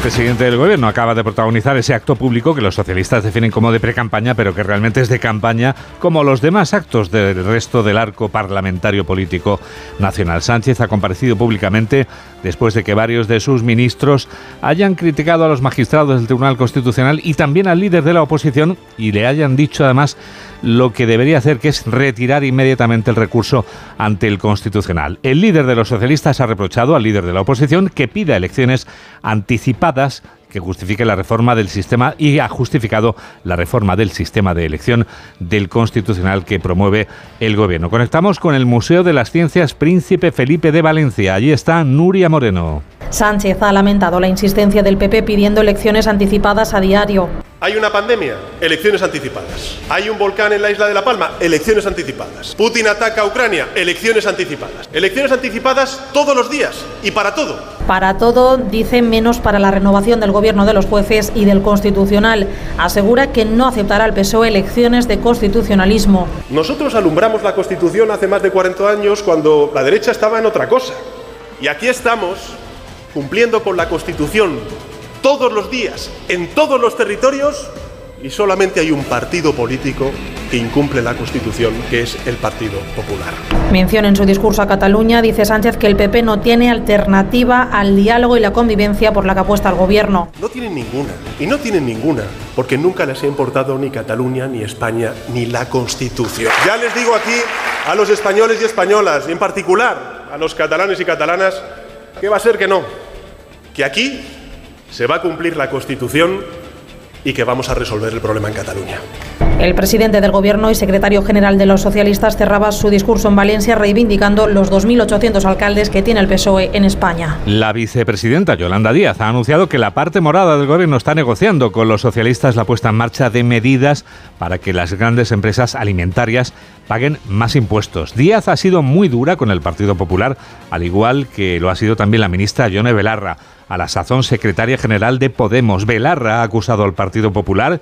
Presidente del gobierno acaba de protagonizar ese acto público que los socialistas definen como de pre-campaña, pero que realmente es de campaña, como los demás actos del resto del arco parlamentario político nacional. Sánchez ha comparecido públicamente después de que varios de sus ministros hayan criticado a los magistrados del Tribunal Constitucional y también al líder de la oposición y le hayan dicho además lo que debería hacer, que es retirar inmediatamente el recurso ante el Constitucional. El líder de los socialistas ha reprochado al líder de la oposición que pida elecciones anticipadas que justifique la reforma del sistema y ha justificado la reforma del sistema de elección del constitucional que promueve el gobierno. Conectamos con el Museo de las Ciencias Príncipe Felipe de Valencia. Allí está Nuria Moreno. Sánchez ha lamentado la insistencia del PP pidiendo elecciones anticipadas a diario. Hay una pandemia, elecciones anticipadas. Hay un volcán en la isla de La Palma, elecciones anticipadas. Putin ataca a Ucrania, elecciones anticipadas. Elecciones anticipadas todos los días y para todo. Para todo, dice menos para la renovación del gobierno de los jueces y del constitucional. Asegura que no aceptará el PSOE elecciones de constitucionalismo. Nosotros alumbramos la Constitución hace más de 40 años cuando la derecha estaba en otra cosa. Y aquí estamos cumpliendo con la Constitución todos los días, en todos los territorios, y solamente hay un partido político que incumple la Constitución, que es el Partido Popular. Menciona en su discurso a Cataluña, dice Sánchez, que el PP no tiene alternativa al diálogo y la convivencia por la que apuesta el gobierno. No tienen ninguna, y no tienen ninguna, porque nunca les ha importado ni Cataluña, ni España, ni la Constitución. Ya les digo aquí a los españoles y españolas, y en particular a los catalanes y catalanas, que va a ser que no, que aquí se va a cumplir la Constitución y que vamos a resolver el problema en Cataluña. El presidente del Gobierno y secretario general de los socialistas cerraba su discurso en Valencia reivindicando los 2.800 alcaldes que tiene el PSOE en España. La vicepresidenta Yolanda Díaz ha anunciado que la parte morada del Gobierno está negociando con los socialistas la puesta en marcha de medidas para que las grandes empresas alimentarias paguen más impuestos. Díaz ha sido muy dura con el Partido Popular, al igual que lo ha sido también la ministra Yone Belarra a la sazón secretaria general de Podemos. Belarra ha acusado al Partido Popular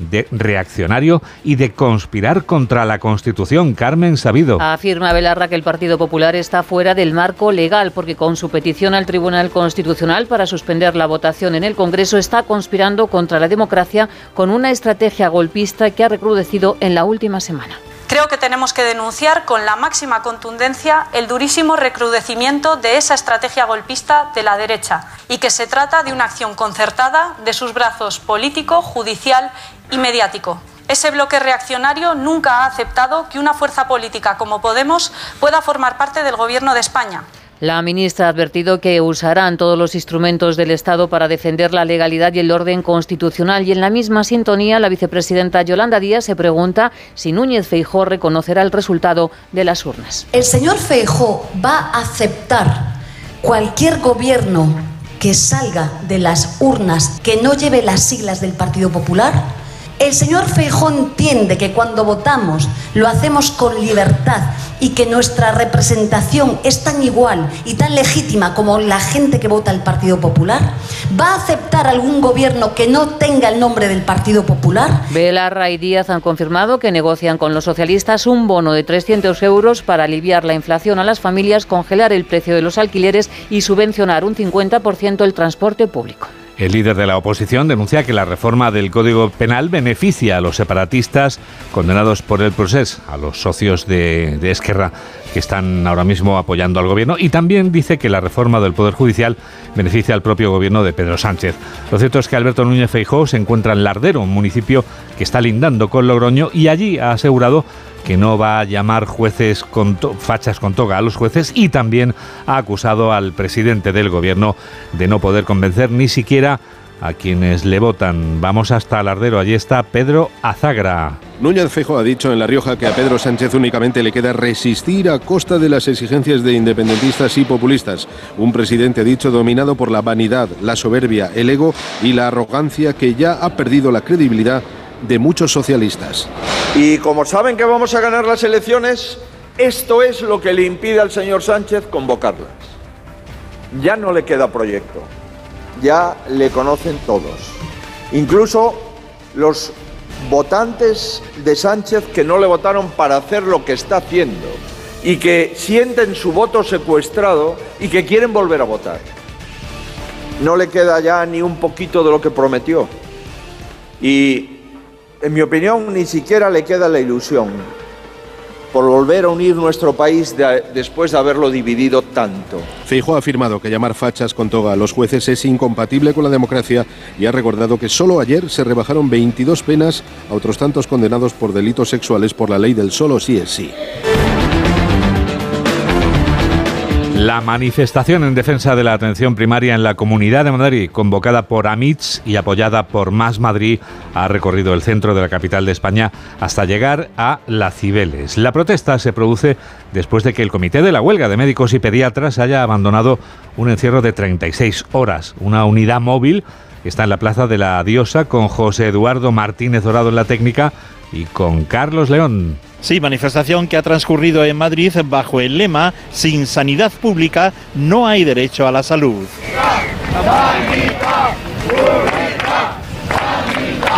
de reaccionario y de conspirar contra la Constitución. Carmen Sabido. Afirma Belarra que el Partido Popular está fuera del marco legal porque con su petición al Tribunal Constitucional para suspender la votación en el Congreso está conspirando contra la democracia con una estrategia golpista que ha recrudecido en la última semana. Creo que tenemos que denunciar con la máxima contundencia el durísimo recrudecimiento de esa estrategia golpista de la derecha y que se trata de una acción concertada de sus brazos político, judicial y mediático. Ese bloque reaccionario nunca ha aceptado que una fuerza política como Podemos pueda formar parte del Gobierno de España. La ministra ha advertido que usarán todos los instrumentos del Estado para defender la legalidad y el orden constitucional. Y en la misma sintonía, la vicepresidenta Yolanda Díaz se pregunta si Núñez Feijó reconocerá el resultado de las urnas. ¿El señor Feijó va a aceptar cualquier gobierno que salga de las urnas que no lleve las siglas del Partido Popular? El señor Feijó entiende que cuando votamos lo hacemos con libertad y que nuestra representación es tan igual y tan legítima como la gente que vota el Partido Popular. ¿Va a aceptar algún gobierno que no tenga el nombre del Partido Popular? Belarra y Díaz han confirmado que negocian con los socialistas un bono de 300 euros para aliviar la inflación a las familias, congelar el precio de los alquileres y subvencionar un 50% el transporte público. El líder de la oposición denuncia que la reforma del Código Penal beneficia a los separatistas condenados por el proceso, a los socios de, Esquerra que están ahora mismo apoyando al gobierno, y también dice que la reforma del Poder Judicial beneficia al propio gobierno de Pedro Sánchez. Lo cierto es que Alberto Núñez Feijóo se encuentra en Lardero, un municipio que está lindando con Logroño, y allí ha asegurado que no va a llamar jueces con fachas con toga a los jueces y también ha acusado al presidente del gobierno de no poder convencer ni siquiera a quienes le votan. Vamos hasta Lardero, allí está Pedro Azagra. Núñez Fejo ha dicho en La Rioja que a Pedro Sánchez únicamente le queda resistir a costa de las exigencias de independentistas y populistas. Un presidente, ha dicho, dominado por la vanidad, la soberbia, el ego y la arrogancia que ya ha perdido la credibilidad de muchos socialistas. Y como saben que vamos a ganar las elecciones, esto es lo que le impide al señor Sánchez convocarlas. Ya no le queda proyecto, ya le conocen todos, incluso los votantes de Sánchez que no le votaron para hacer lo que está haciendo y que sienten su voto secuestrado y que quieren volver a votar. No le queda ya ni un poquito de lo que prometió. Y en mi opinión, ni siquiera le queda la ilusión por volver a unir nuestro país de, después de haberlo dividido tanto. Feijóo ha afirmado que llamar fachas con toga a los jueces es incompatible con la democracia y ha recordado que solo ayer se rebajaron 22 penas a otros tantos condenados por delitos sexuales por la ley del solo sí es sí. La manifestación en defensa de la atención primaria en la Comunidad de Madrid, convocada por AMITS y apoyada por Más Madrid, ha recorrido el centro de la capital de España hasta llegar a La Cibeles. La protesta se produce después de que el Comité de la Huelga de Médicos y Pediatras haya abandonado un encierro de 36 horas. Una unidad móvil está en la Plaza de la Diosa con José Eduardo Martínez Dorado en la técnica y con Carlos León. Sí, manifestación que ha transcurrido en Madrid bajo el lema Sin sanidad pública no hay derecho a la salud.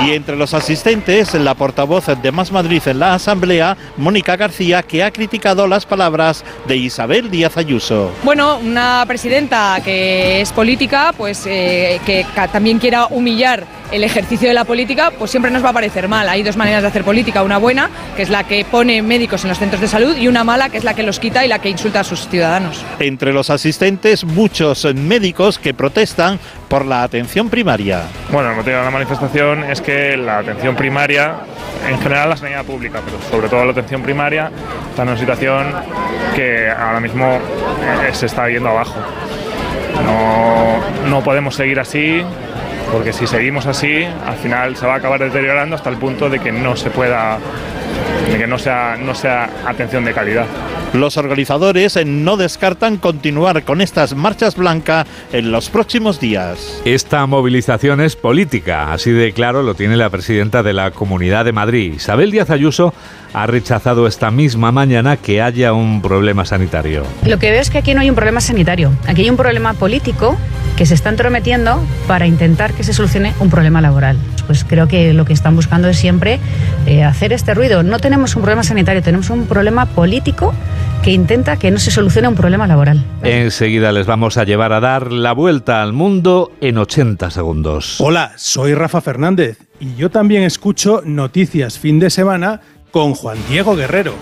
Y entre los asistentes, la portavoz de Más Madrid en la Asamblea, Mónica García, que ha criticado las palabras de Isabel Díaz Ayuso. Bueno, una presidenta que es política, pues eh, que también quiera humillar el ejercicio de la política, pues siempre nos va a parecer mal. Hay dos maneras de hacer política, una buena, que es la que pone médicos en los centros de salud, y una mala, que es la que los quita y la que insulta a sus ciudadanos. Entre los asistentes, muchos médicos que protestan por la atención primaria. Bueno, el motivo de la manifestación es que la atención primaria, en general la sanidad pública, pero sobre todo la atención primaria, está en una situación que ahora mismo eh, se está yendo abajo. No, no podemos seguir así, porque si seguimos así, al final se va a acabar deteriorando hasta el punto de que no se pueda, de que no sea, no sea atención de calidad. Los organizadores no descartan continuar con estas marchas blancas en los próximos días. Esta movilización es política, así de claro lo tiene la presidenta de la Comunidad de Madrid. Isabel Díaz Ayuso ha rechazado esta misma mañana que haya un problema sanitario. Lo que veo es que aquí no hay un problema sanitario, aquí hay un problema político que se está entrometiendo para intentar que se solucione un problema laboral. Pues creo que lo que están buscando es siempre eh, hacer este ruido. No tenemos un problema sanitario, tenemos un problema político que intenta que no se solucione un problema laboral. Enseguida les vamos a llevar a dar la vuelta al mundo en 80 segundos. Hola, soy Rafa Fernández y yo también escucho Noticias Fin de Semana con Juan Diego Guerrero.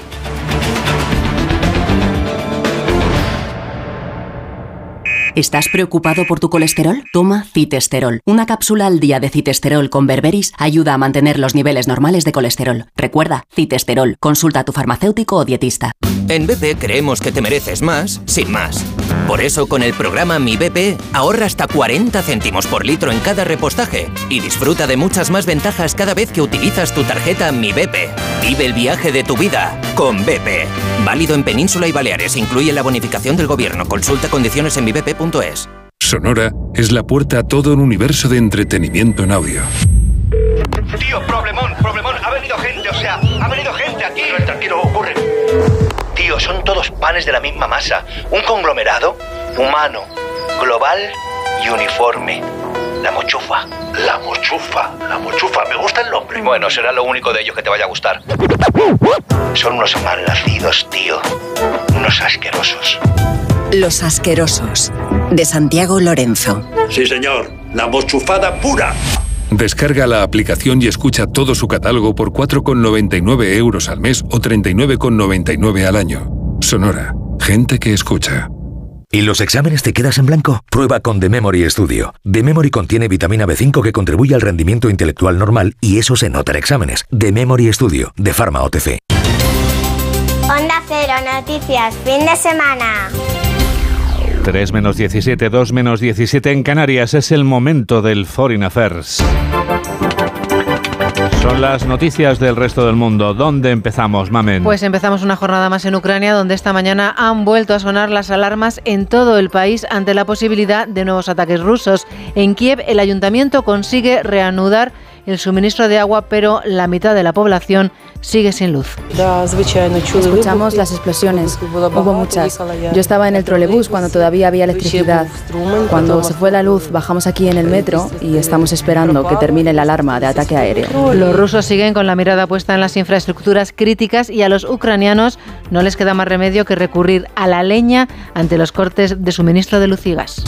¿Estás preocupado por tu colesterol? Toma citesterol. Una cápsula al día de citesterol con berberis ayuda a mantener los niveles normales de colesterol. Recuerda, citesterol. Consulta a tu farmacéutico o dietista. En BP creemos que te mereces más, sin más. Por eso con el programa Mi BP ahorra hasta 40 céntimos por litro en cada repostaje y disfruta de muchas más ventajas cada vez que utilizas tu tarjeta Mi BP. Vive el viaje de tu vida con BP. Válido en Península y Baleares. Incluye la bonificación del gobierno. Consulta condiciones en Sonora es la puerta a todo un universo de entretenimiento en audio. Tío, problemón, problemón. Ha venido gente, o sea, ha venido gente aquí. Tranquilo, ocurre. Tío, son todos panes de la misma masa. Un conglomerado humano, global y uniforme. La mochufa. La mochufa. La mochufa. Me gusta el nombre. Bueno, será lo único de ellos que te vaya a gustar. Son unos malnacidos, tío. Unos asquerosos. Los asquerosos. De Santiago Lorenzo. Sí, señor. La mochufada pura. Descarga la aplicación y escucha todo su catálogo por 4,99 euros al mes o 39,99 al año. Sonora. Gente que escucha. ¿Y los exámenes te quedas en blanco? Prueba con The Memory Studio. The Memory contiene vitamina B5 que contribuye al rendimiento intelectual normal y eso se nota en exámenes. The Memory Studio, de Pharma OTC. Onda Cero Noticias, fin de semana. 3 menos 17, 2 menos 17 en Canarias. Es el momento del Foreign Affairs. Son las noticias del resto del mundo. ¿Dónde empezamos, Mamen? Pues empezamos una jornada más en Ucrania, donde esta mañana han vuelto a sonar las alarmas en todo el país ante la posibilidad de nuevos ataques rusos. En Kiev, el ayuntamiento consigue reanudar el suministro de agua, pero la mitad de la población sigue sin luz. Escuchamos las explosiones, hubo muchas. Yo estaba en el trolebús cuando todavía había electricidad. Cuando se fue la luz, bajamos aquí en el metro y estamos esperando que termine la alarma de ataque aéreo. Los rusos siguen con la mirada puesta en las infraestructuras críticas y a los ucranianos no les queda más remedio que recurrir a la leña ante los cortes de suministro de luz y gas.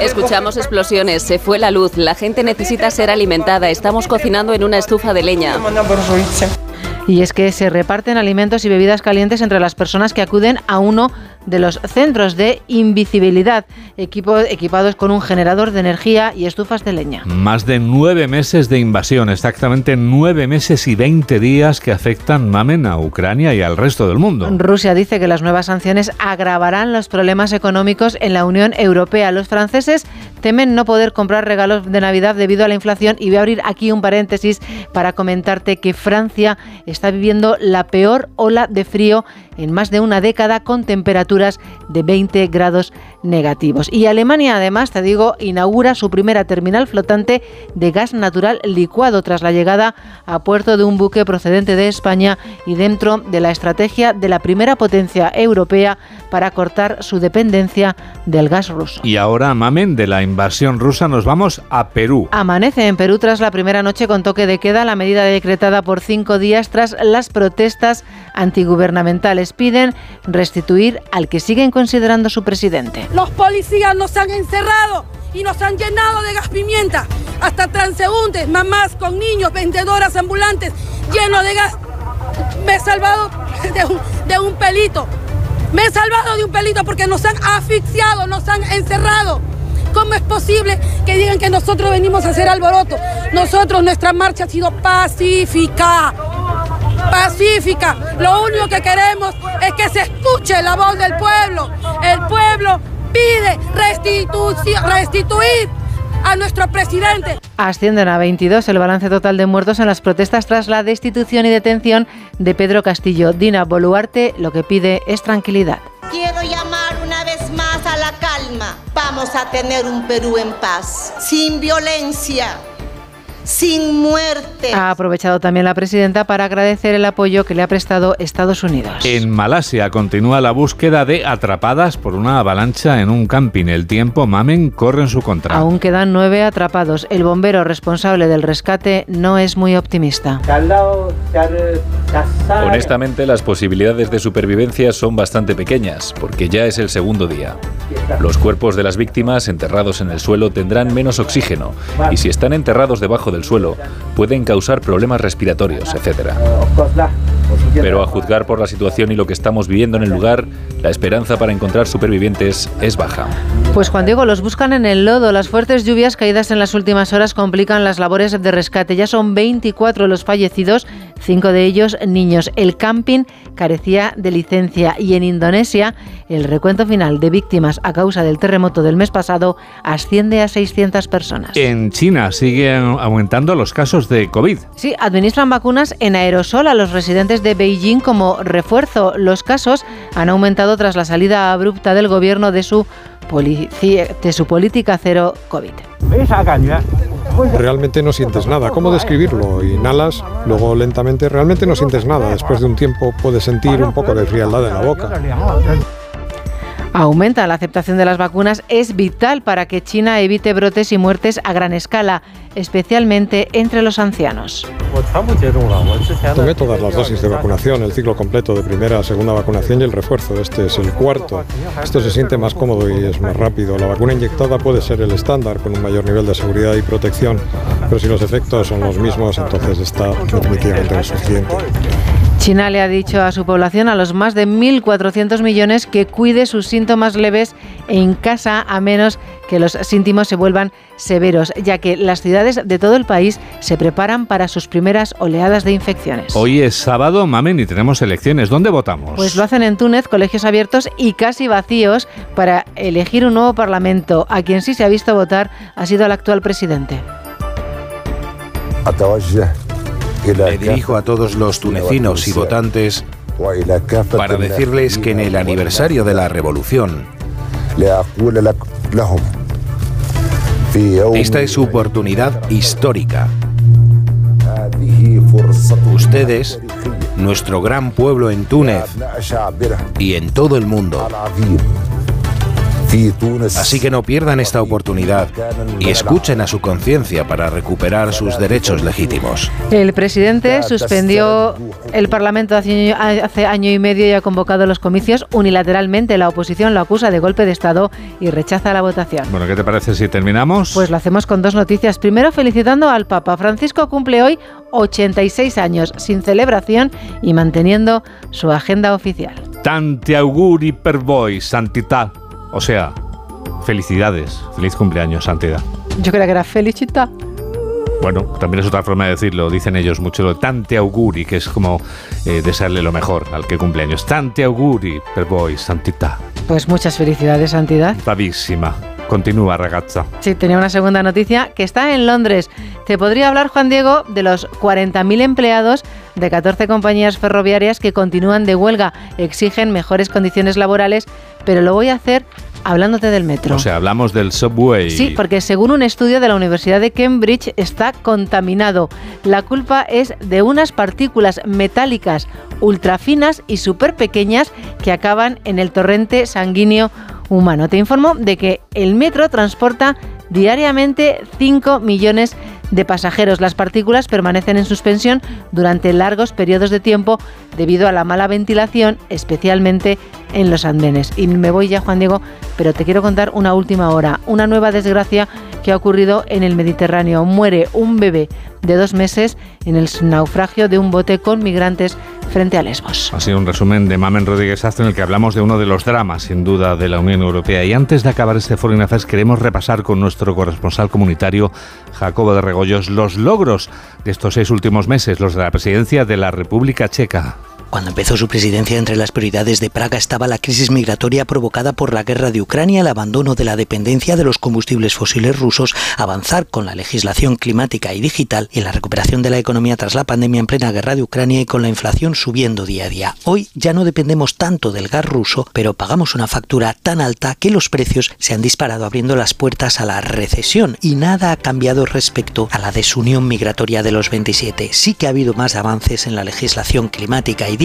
Escuchamos explosiones, se fue la luz, la gente necesita ser alimentada, estamos cocinando en una estufa de leña. Y es que se reparten alimentos y bebidas calientes entre las personas que acuden a uno de los centros de invisibilidad, equipo, equipados con un generador de energía y estufas de leña. Más de nueve meses de invasión, exactamente nueve meses y veinte días que afectan, mamen, a Ucrania y al resto del mundo. Rusia dice que las nuevas sanciones agravarán los problemas económicos en la Unión Europea. Los franceses temen no poder comprar regalos de Navidad debido a la inflación y voy a abrir aquí un paréntesis para comentarte que Francia está viviendo la peor ola de frío en más de una década con temperaturas de 20 grados negativos. Y Alemania, además, te digo, inaugura su primera terminal flotante de gas natural licuado tras la llegada a puerto de un buque procedente de España y dentro de la estrategia de la primera potencia europea para cortar su dependencia del gas ruso. Y ahora, Mamen, de la invasión rusa nos vamos a Perú. Amanece en Perú tras la primera noche con toque de queda, la medida decretada por cinco días tras las protestas antigubernamentales. Piden restituir al que siguen considerando su presidente. Los policías nos han encerrado y nos han llenado de gas pimienta. Hasta transeúntes, mamás con niños, vendedoras ambulantes, llenos de gas. Me he salvado de un, de un pelito. Me he salvado de un pelito porque nos han asfixiado, nos han encerrado. ¿Cómo es posible que digan que nosotros venimos a hacer alboroto? Nosotros, nuestra marcha ha sido pacífica. Pacífica. Lo único que queremos es que se escuche la voz del pueblo. El pueblo pide restitución, restituir a nuestro presidente. Ascienden a 22 el balance total de muertos en las protestas tras la destitución y detención de Pedro Castillo. Dina Boluarte lo que pide es tranquilidad. Quiero llamar una vez más a la calma. Vamos a tener un Perú en paz, sin violencia, sin muerte. Ha aprovechado también la presidenta para agradecer el apoyo que le ha prestado Estados Unidos. En Malasia continúa la búsqueda de atrapadas por una avalancha en un camping. El tiempo Mamen corre en su contra. Aún quedan nueve atrapados. El bombero responsable del rescate no es muy optimista. Honestamente, las posibilidades de supervivencia son bastante pequeñas, porque ya es el segundo día. Los cuerpos de las víctimas enterrados en el suelo tendrán menos oxígeno, y si están enterrados debajo del suelo, pueden causar problemas respiratorios, etc. Pero a juzgar por la situación y lo que estamos viviendo en el lugar, la esperanza para encontrar supervivientes es baja. Pues Juan Diego, los buscan en el lodo. Las fuertes lluvias caídas en las últimas horas complican las labores de rescate. Ya son 24 los fallecidos, cinco de ellos niños. El camping carecía de licencia y en Indonesia el recuento final de víctimas a causa del terremoto del mes pasado asciende a 600 personas. En China siguen aumentando los casos de COVID. Sí, administran vacunas en aerosol a los residentes de Beijing como refuerzo. Los casos han aumentado tras la salida abrupta del gobierno de su, de su política cero COVID. Realmente no sientes nada. ¿Cómo describirlo? Inhalas, luego lentamente, realmente no sientes nada. Después de un tiempo puedes sentir un poco de frialdad en la boca. Aumenta la aceptación de las vacunas es vital para que China evite brotes y muertes a gran escala, especialmente entre los ancianos. Tomé todas las dosis de vacunación, el ciclo completo de primera, segunda vacunación y el refuerzo. Este es el cuarto. Esto se siente más cómodo y es más rápido. La vacuna inyectada puede ser el estándar con un mayor nivel de seguridad y protección, pero si los efectos son los mismos, entonces está definitivamente suficiente. China le ha dicho a su población, a los más de 1.400 millones, que cuide sus síntomas leves en casa a menos que los síntomas se vuelvan severos, ya que las ciudades de todo el país se preparan para sus primeras oleadas de infecciones. Hoy es sábado, mamen, y tenemos elecciones. ¿Dónde votamos? Pues lo hacen en Túnez, colegios abiertos y casi vacíos para elegir un nuevo parlamento. A quien sí se ha visto votar ha sido el actual presidente. Me dirijo a todos los tunecinos y votantes para decirles que en el aniversario de la revolución, esta es su oportunidad histórica. Ustedes, nuestro gran pueblo en Túnez y en todo el mundo, Así que no pierdan esta oportunidad y escuchen a su conciencia para recuperar sus derechos legítimos. El presidente suspendió el Parlamento hace año y medio y ha convocado los comicios unilateralmente. La oposición lo acusa de golpe de Estado y rechaza la votación. Bueno, ¿qué te parece si terminamos? Pues lo hacemos con dos noticias. Primero, felicitando al Papa. Francisco cumple hoy 86 años, sin celebración y manteniendo su agenda oficial. Tanti auguri per voi, santità. O sea, felicidades, feliz cumpleaños, Santidad. Yo creía que era felicita. Bueno, también es otra forma de decirlo, dicen ellos mucho lo tante auguri, que es como eh, desearle lo mejor al que cumpleaños. Tante auguri per voi, santità. Pues muchas felicidades, Santidad. Bravísima. Continúa ragazza. Sí, tenía una segunda noticia que está en Londres. Te podría hablar, Juan Diego, de los 40.000 empleados de 14 compañías ferroviarias que continúan de huelga, exigen mejores condiciones laborales, pero lo voy a hacer hablándote del metro. O sea, hablamos del subway. Sí, porque según un estudio de la Universidad de Cambridge está contaminado. La culpa es de unas partículas metálicas ultrafinas y súper pequeñas que acaban en el torrente sanguíneo humano. Te informo de que el metro transporta diariamente 5 millones de pasajeros. Las partículas permanecen en suspensión durante largos periodos de tiempo debido a la mala ventilación, especialmente en los andenes. Y me voy ya, Juan Diego, pero te quiero contar una última hora, una nueva desgracia que ha ocurrido en el Mediterráneo. Muere un bebé de dos meses en el naufragio de un bote con migrantes frente a Lesbos. Ha sido un resumen de Mamen Rodríguez Astro en el que hablamos de uno de los dramas, sin duda, de la Unión Europea. Y antes de acabar este Foreign Affairs, queremos repasar con nuestro corresponsal comunitario, Jacobo de Regoyos, los logros de estos seis últimos meses, los de la presidencia de la República Checa. Cuando empezó su presidencia, entre las prioridades de Praga estaba la crisis migratoria provocada por la guerra de Ucrania, el abandono de la dependencia de los combustibles fósiles rusos, avanzar con la legislación climática y digital y la recuperación de la economía tras la pandemia en plena guerra de Ucrania y con la inflación subiendo día a día. Hoy ya no dependemos tanto del gas ruso, pero pagamos una factura tan alta que los precios se han disparado abriendo las puertas a la recesión y nada ha cambiado respecto a la desunión migratoria de los 27. Sí que ha habido más avances en la legislación climática y digital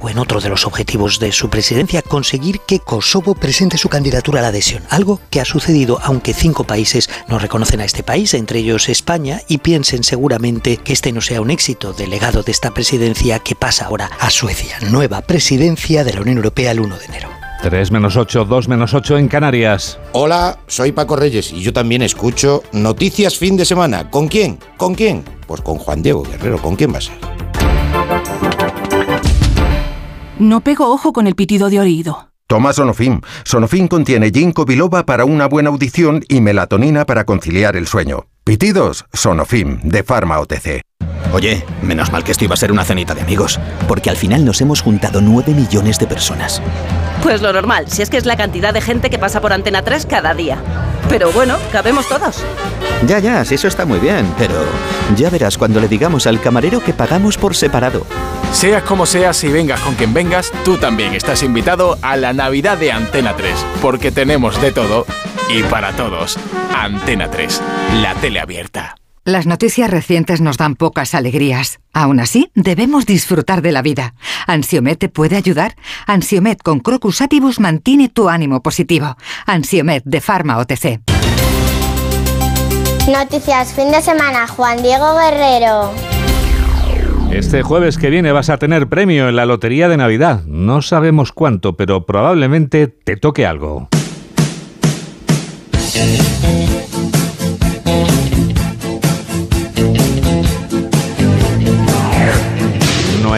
o en otro de los objetivos de su presidencia, conseguir que Kosovo presente su candidatura a la adhesión, algo que ha sucedido aunque cinco países no reconocen a este país, entre ellos España, y piensen seguramente que este no sea un éxito del legado de esta presidencia que pasa ahora a Suecia, nueva presidencia de la Unión Europea el 1 de enero. 3 menos 8, 2 menos 8 en Canarias. Hola, soy Paco Reyes y yo también escucho Noticias Fin de Semana. ¿Con quién? ¿Con quién? Pues con Juan Diego Guerrero. ¿Con quién va a ser? No pego ojo con el pitido de oído. Toma Sonofim. Sonofim contiene ginkgo biloba para una buena audición y melatonina para conciliar el sueño. Pitidos, Sonofim, de Pharma OTC. Oye, menos mal que esto iba a ser una cenita de amigos, porque al final nos hemos juntado 9 millones de personas. Pues lo normal, si es que es la cantidad de gente que pasa por Antena 3 cada día. Pero bueno, cabemos todos. Ya, ya, si eso está muy bien, pero ya verás cuando le digamos al camarero que pagamos por separado. Seas como seas y vengas con quien vengas, tú también estás invitado a la Navidad de Antena 3, porque tenemos de todo y para todos. Antena 3, la tele abierta. Las noticias recientes nos dan pocas alegrías. Aún así, debemos disfrutar de la vida. ¿Ansiomet te puede ayudar? Ansiomet con Crocus Atibus mantiene tu ánimo positivo. Ansiomet de Pharma OTC. Noticias fin de semana, Juan Diego Guerrero. Este jueves que viene vas a tener premio en la Lotería de Navidad. No sabemos cuánto, pero probablemente te toque algo.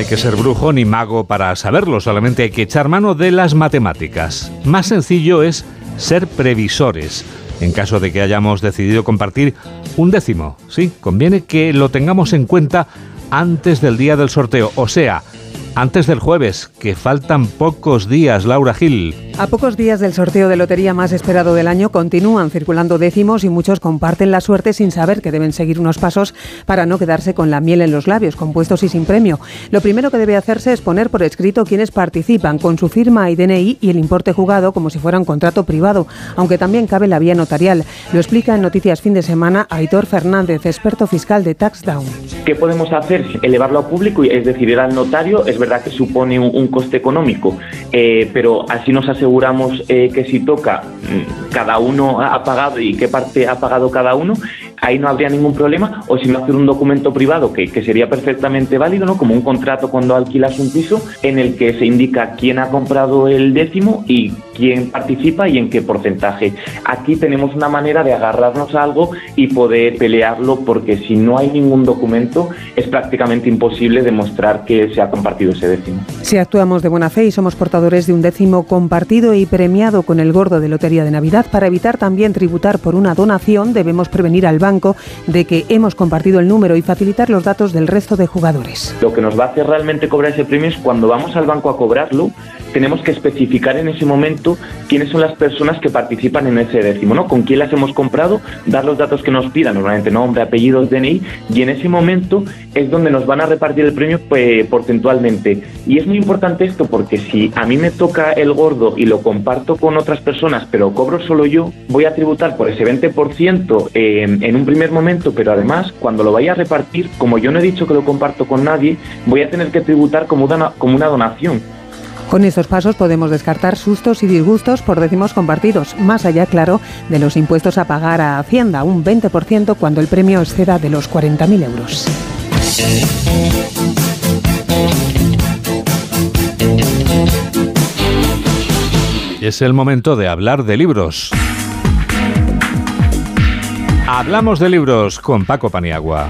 Hay que ser brujo ni mago para saberlo, solamente hay que echar mano de las matemáticas. Más sencillo es ser previsores. En caso de que hayamos decidido compartir un décimo, sí, conviene que lo tengamos en cuenta antes del día del sorteo, o sea, antes del jueves, que faltan pocos días, Laura Gil. A pocos días del sorteo de lotería más esperado del año continúan circulando décimos y muchos comparten la suerte sin saber que deben seguir unos pasos para no quedarse con la miel en los labios, compuestos y sin premio. Lo primero que debe hacerse es poner por escrito quienes participan con su firma y DNI y el importe jugado como si fuera un contrato privado, aunque también cabe la vía notarial. Lo explica en Noticias Fin de Semana Aitor Fernández, experto fiscal de TaxDown. ¿Qué podemos hacer? Elevarlo a público, es decir, ir al notario, es verdad que supone un, coste económico, eh, pero así nos aseguramos eh, que si toca, mm, cada uno ha pagado y qué parte ha pagado cada uno, ahí no habría ningún problema, o si no hacer un documento privado que, que sería perfectamente válido, ¿no? como un contrato cuando alquilas un piso, en el que se indica quién ha comprado el décimo y quién participa y en qué porcentaje. Aquí tenemos una manera de agarrarnos a algo y poder pelearlo, porque si no hay ningún documento, es prácticamente imposible demostrar que se ha compartido ese décimo. Si actuamos de buena fe y somos portadores de un décimo compartido y premiado con el gordo de Lotería de Navidad, para evitar también tributar por una donación, debemos prevenir al banco de que hemos compartido el número y facilitar los datos del resto de jugadores. Lo que nos va a hacer realmente cobrar ese premio es cuando vamos al banco a cobrarlo, tenemos que especificar en ese momento quiénes son las personas que participan en ese décimo, ¿no? Con quién las hemos comprado, dar los datos que nos pidan, normalmente nombre, apellidos, DNI, y en ese momento es donde nos van a repartir el premio pues, porcentualmente. Y es muy importante esto porque si a mí me toca el gordo y lo comparto con otras personas, pero cobro solo yo, voy a tributar por ese 20% eh, en un primer momento, pero además cuando lo vaya a repartir, como yo no he dicho que lo comparto con nadie, voy a tener que tributar como una, como una donación. Con estos pasos podemos descartar sustos y disgustos por décimos compartidos, más allá, claro, de los impuestos a pagar a Hacienda, un 20% cuando el premio exceda de los 40.000 euros. Es el momento de hablar de libros. Hablamos de libros con Paco Paniagua.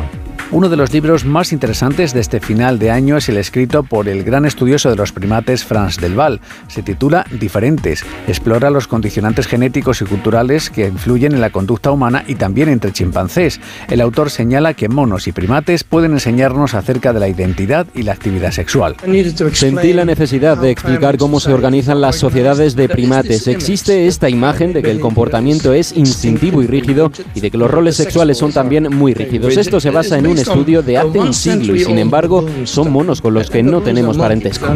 Uno de los libros más interesantes de este final de año es el escrito por el gran estudioso de los primates Franz Delval. Se titula Diferentes. Explora los condicionantes genéticos y culturales que influyen en la conducta humana y también entre chimpancés. El autor señala que monos y primates pueden enseñarnos acerca de la identidad y la actividad sexual. Sentí la necesidad de explicar cómo se organizan las sociedades de primates. Existe esta imagen de que el comportamiento es instintivo y rígido y de que los roles sexuales son también muy rígidos. Esto se basa en un estudio de hace un siglo y sin embargo son monos con los que no tenemos parentesco.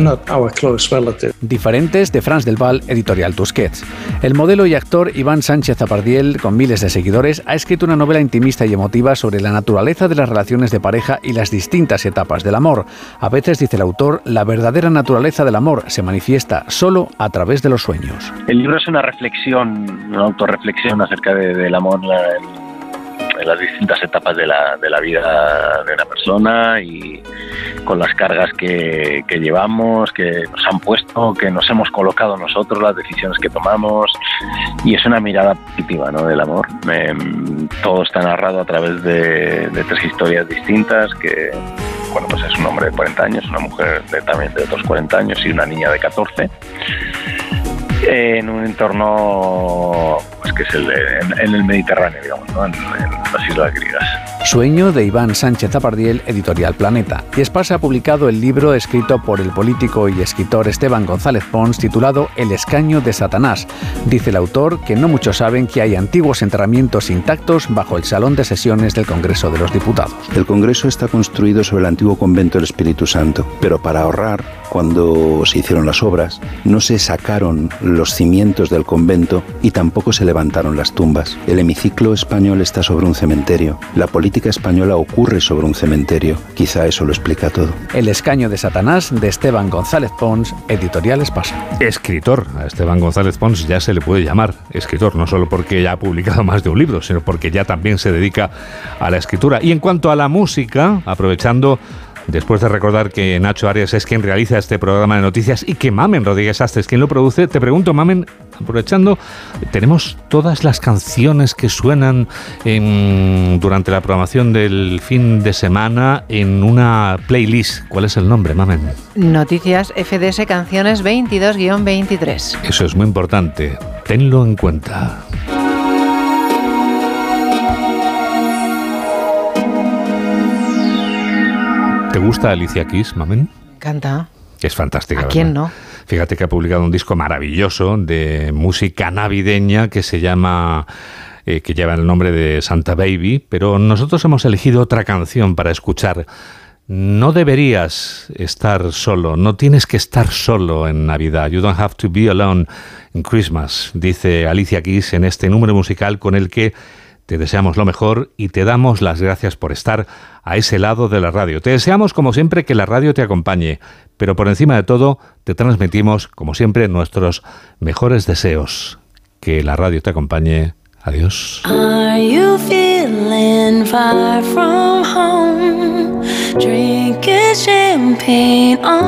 Diferentes de Franz del Val, editorial Tusquets. El modelo y actor Iván Sánchez Zapardiel, con miles de seguidores, ha escrito una novela intimista y emotiva sobre la naturaleza de las relaciones de pareja y las distintas etapas del amor. A veces, dice el autor, la verdadera naturaleza del amor se manifiesta solo a través de los sueños. El libro es una reflexión, una autorreflexión acerca del amor, la, en las distintas etapas de la, de la vida de una persona y con las cargas que, que, llevamos, que nos han puesto, que nos hemos colocado nosotros, las decisiones que tomamos y es una mirada positiva ¿no? del amor. todo está narrado a través de, tres historias distintas que, bueno, pues es un hombre de 40 años, una mujer de, también de otros 40 años y una niña de 14 en un entorno pues, que es el en, el Mediterráneo, digamos, ¿no? en, las islas griegas. Sueño de Iván Sánchez Zapardiel, editorial Planeta. Y Espasa ha publicado el libro escrito por el político y escritor Esteban González Pons titulado El escaño de Satanás. Dice el autor que no muchos saben que hay antiguos enterramientos intactos bajo el salón de sesiones del Congreso de los Diputados. El Congreso está construido sobre el antiguo convento del Espíritu Santo, pero para ahorrar, cuando se hicieron las obras, no se sacaron los cimientos del convento y tampoco se levantaron las tumbas. El hemiciclo español está sobre un cementerio. La política española ocurre sobre un cementerio. Quizá eso lo explica todo. El escaño de Satanás de Esteban González Pons, editorial Espasa. Escritor. A Esteban González Pons ya se le puede llamar escritor, no solo porque ya ha publicado más de un libro, sino porque ya también se dedica a la escritura. Y en cuanto a la música, aprovechando Después de recordar que Nacho Arias es quien realiza este programa de noticias y que Mamen Rodríguez Astre es quien lo produce, te pregunto, Mamen, aprovechando, tenemos todas las canciones que suenan durante la programación del fin de semana en una playlist. ¿Cuál es el nombre, Mamen? Noticias FDS Canciones 22-23. Eso es muy importante. Tenlo en cuenta. ¿Te gusta Alicia Keys, Mamen? Canta. Es fantástica. ¿A quién no? Fíjate que ha publicado un disco maravilloso de música navideña que se llama eh, que lleva el nombre de Santa Baby, pero nosotros hemos elegido otra canción para escuchar. No deberías estar solo, no tienes que estar solo en Navidad. You don't have to be alone in Christmas, dice Alicia Keys en este número musical con el que te deseamos lo mejor y te damos las gracias por estar a ese lado de la radio. Te deseamos, como siempre, que la radio te acompañe, pero por encima de todo, te transmitimos, como siempre, nuestros mejores deseos. Que la radio te acompañe. Adiós.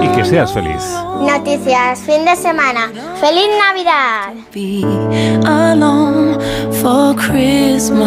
Y que seas feliz. Noticias, fin de semana. ¡Feliz Navidad! for Christmas.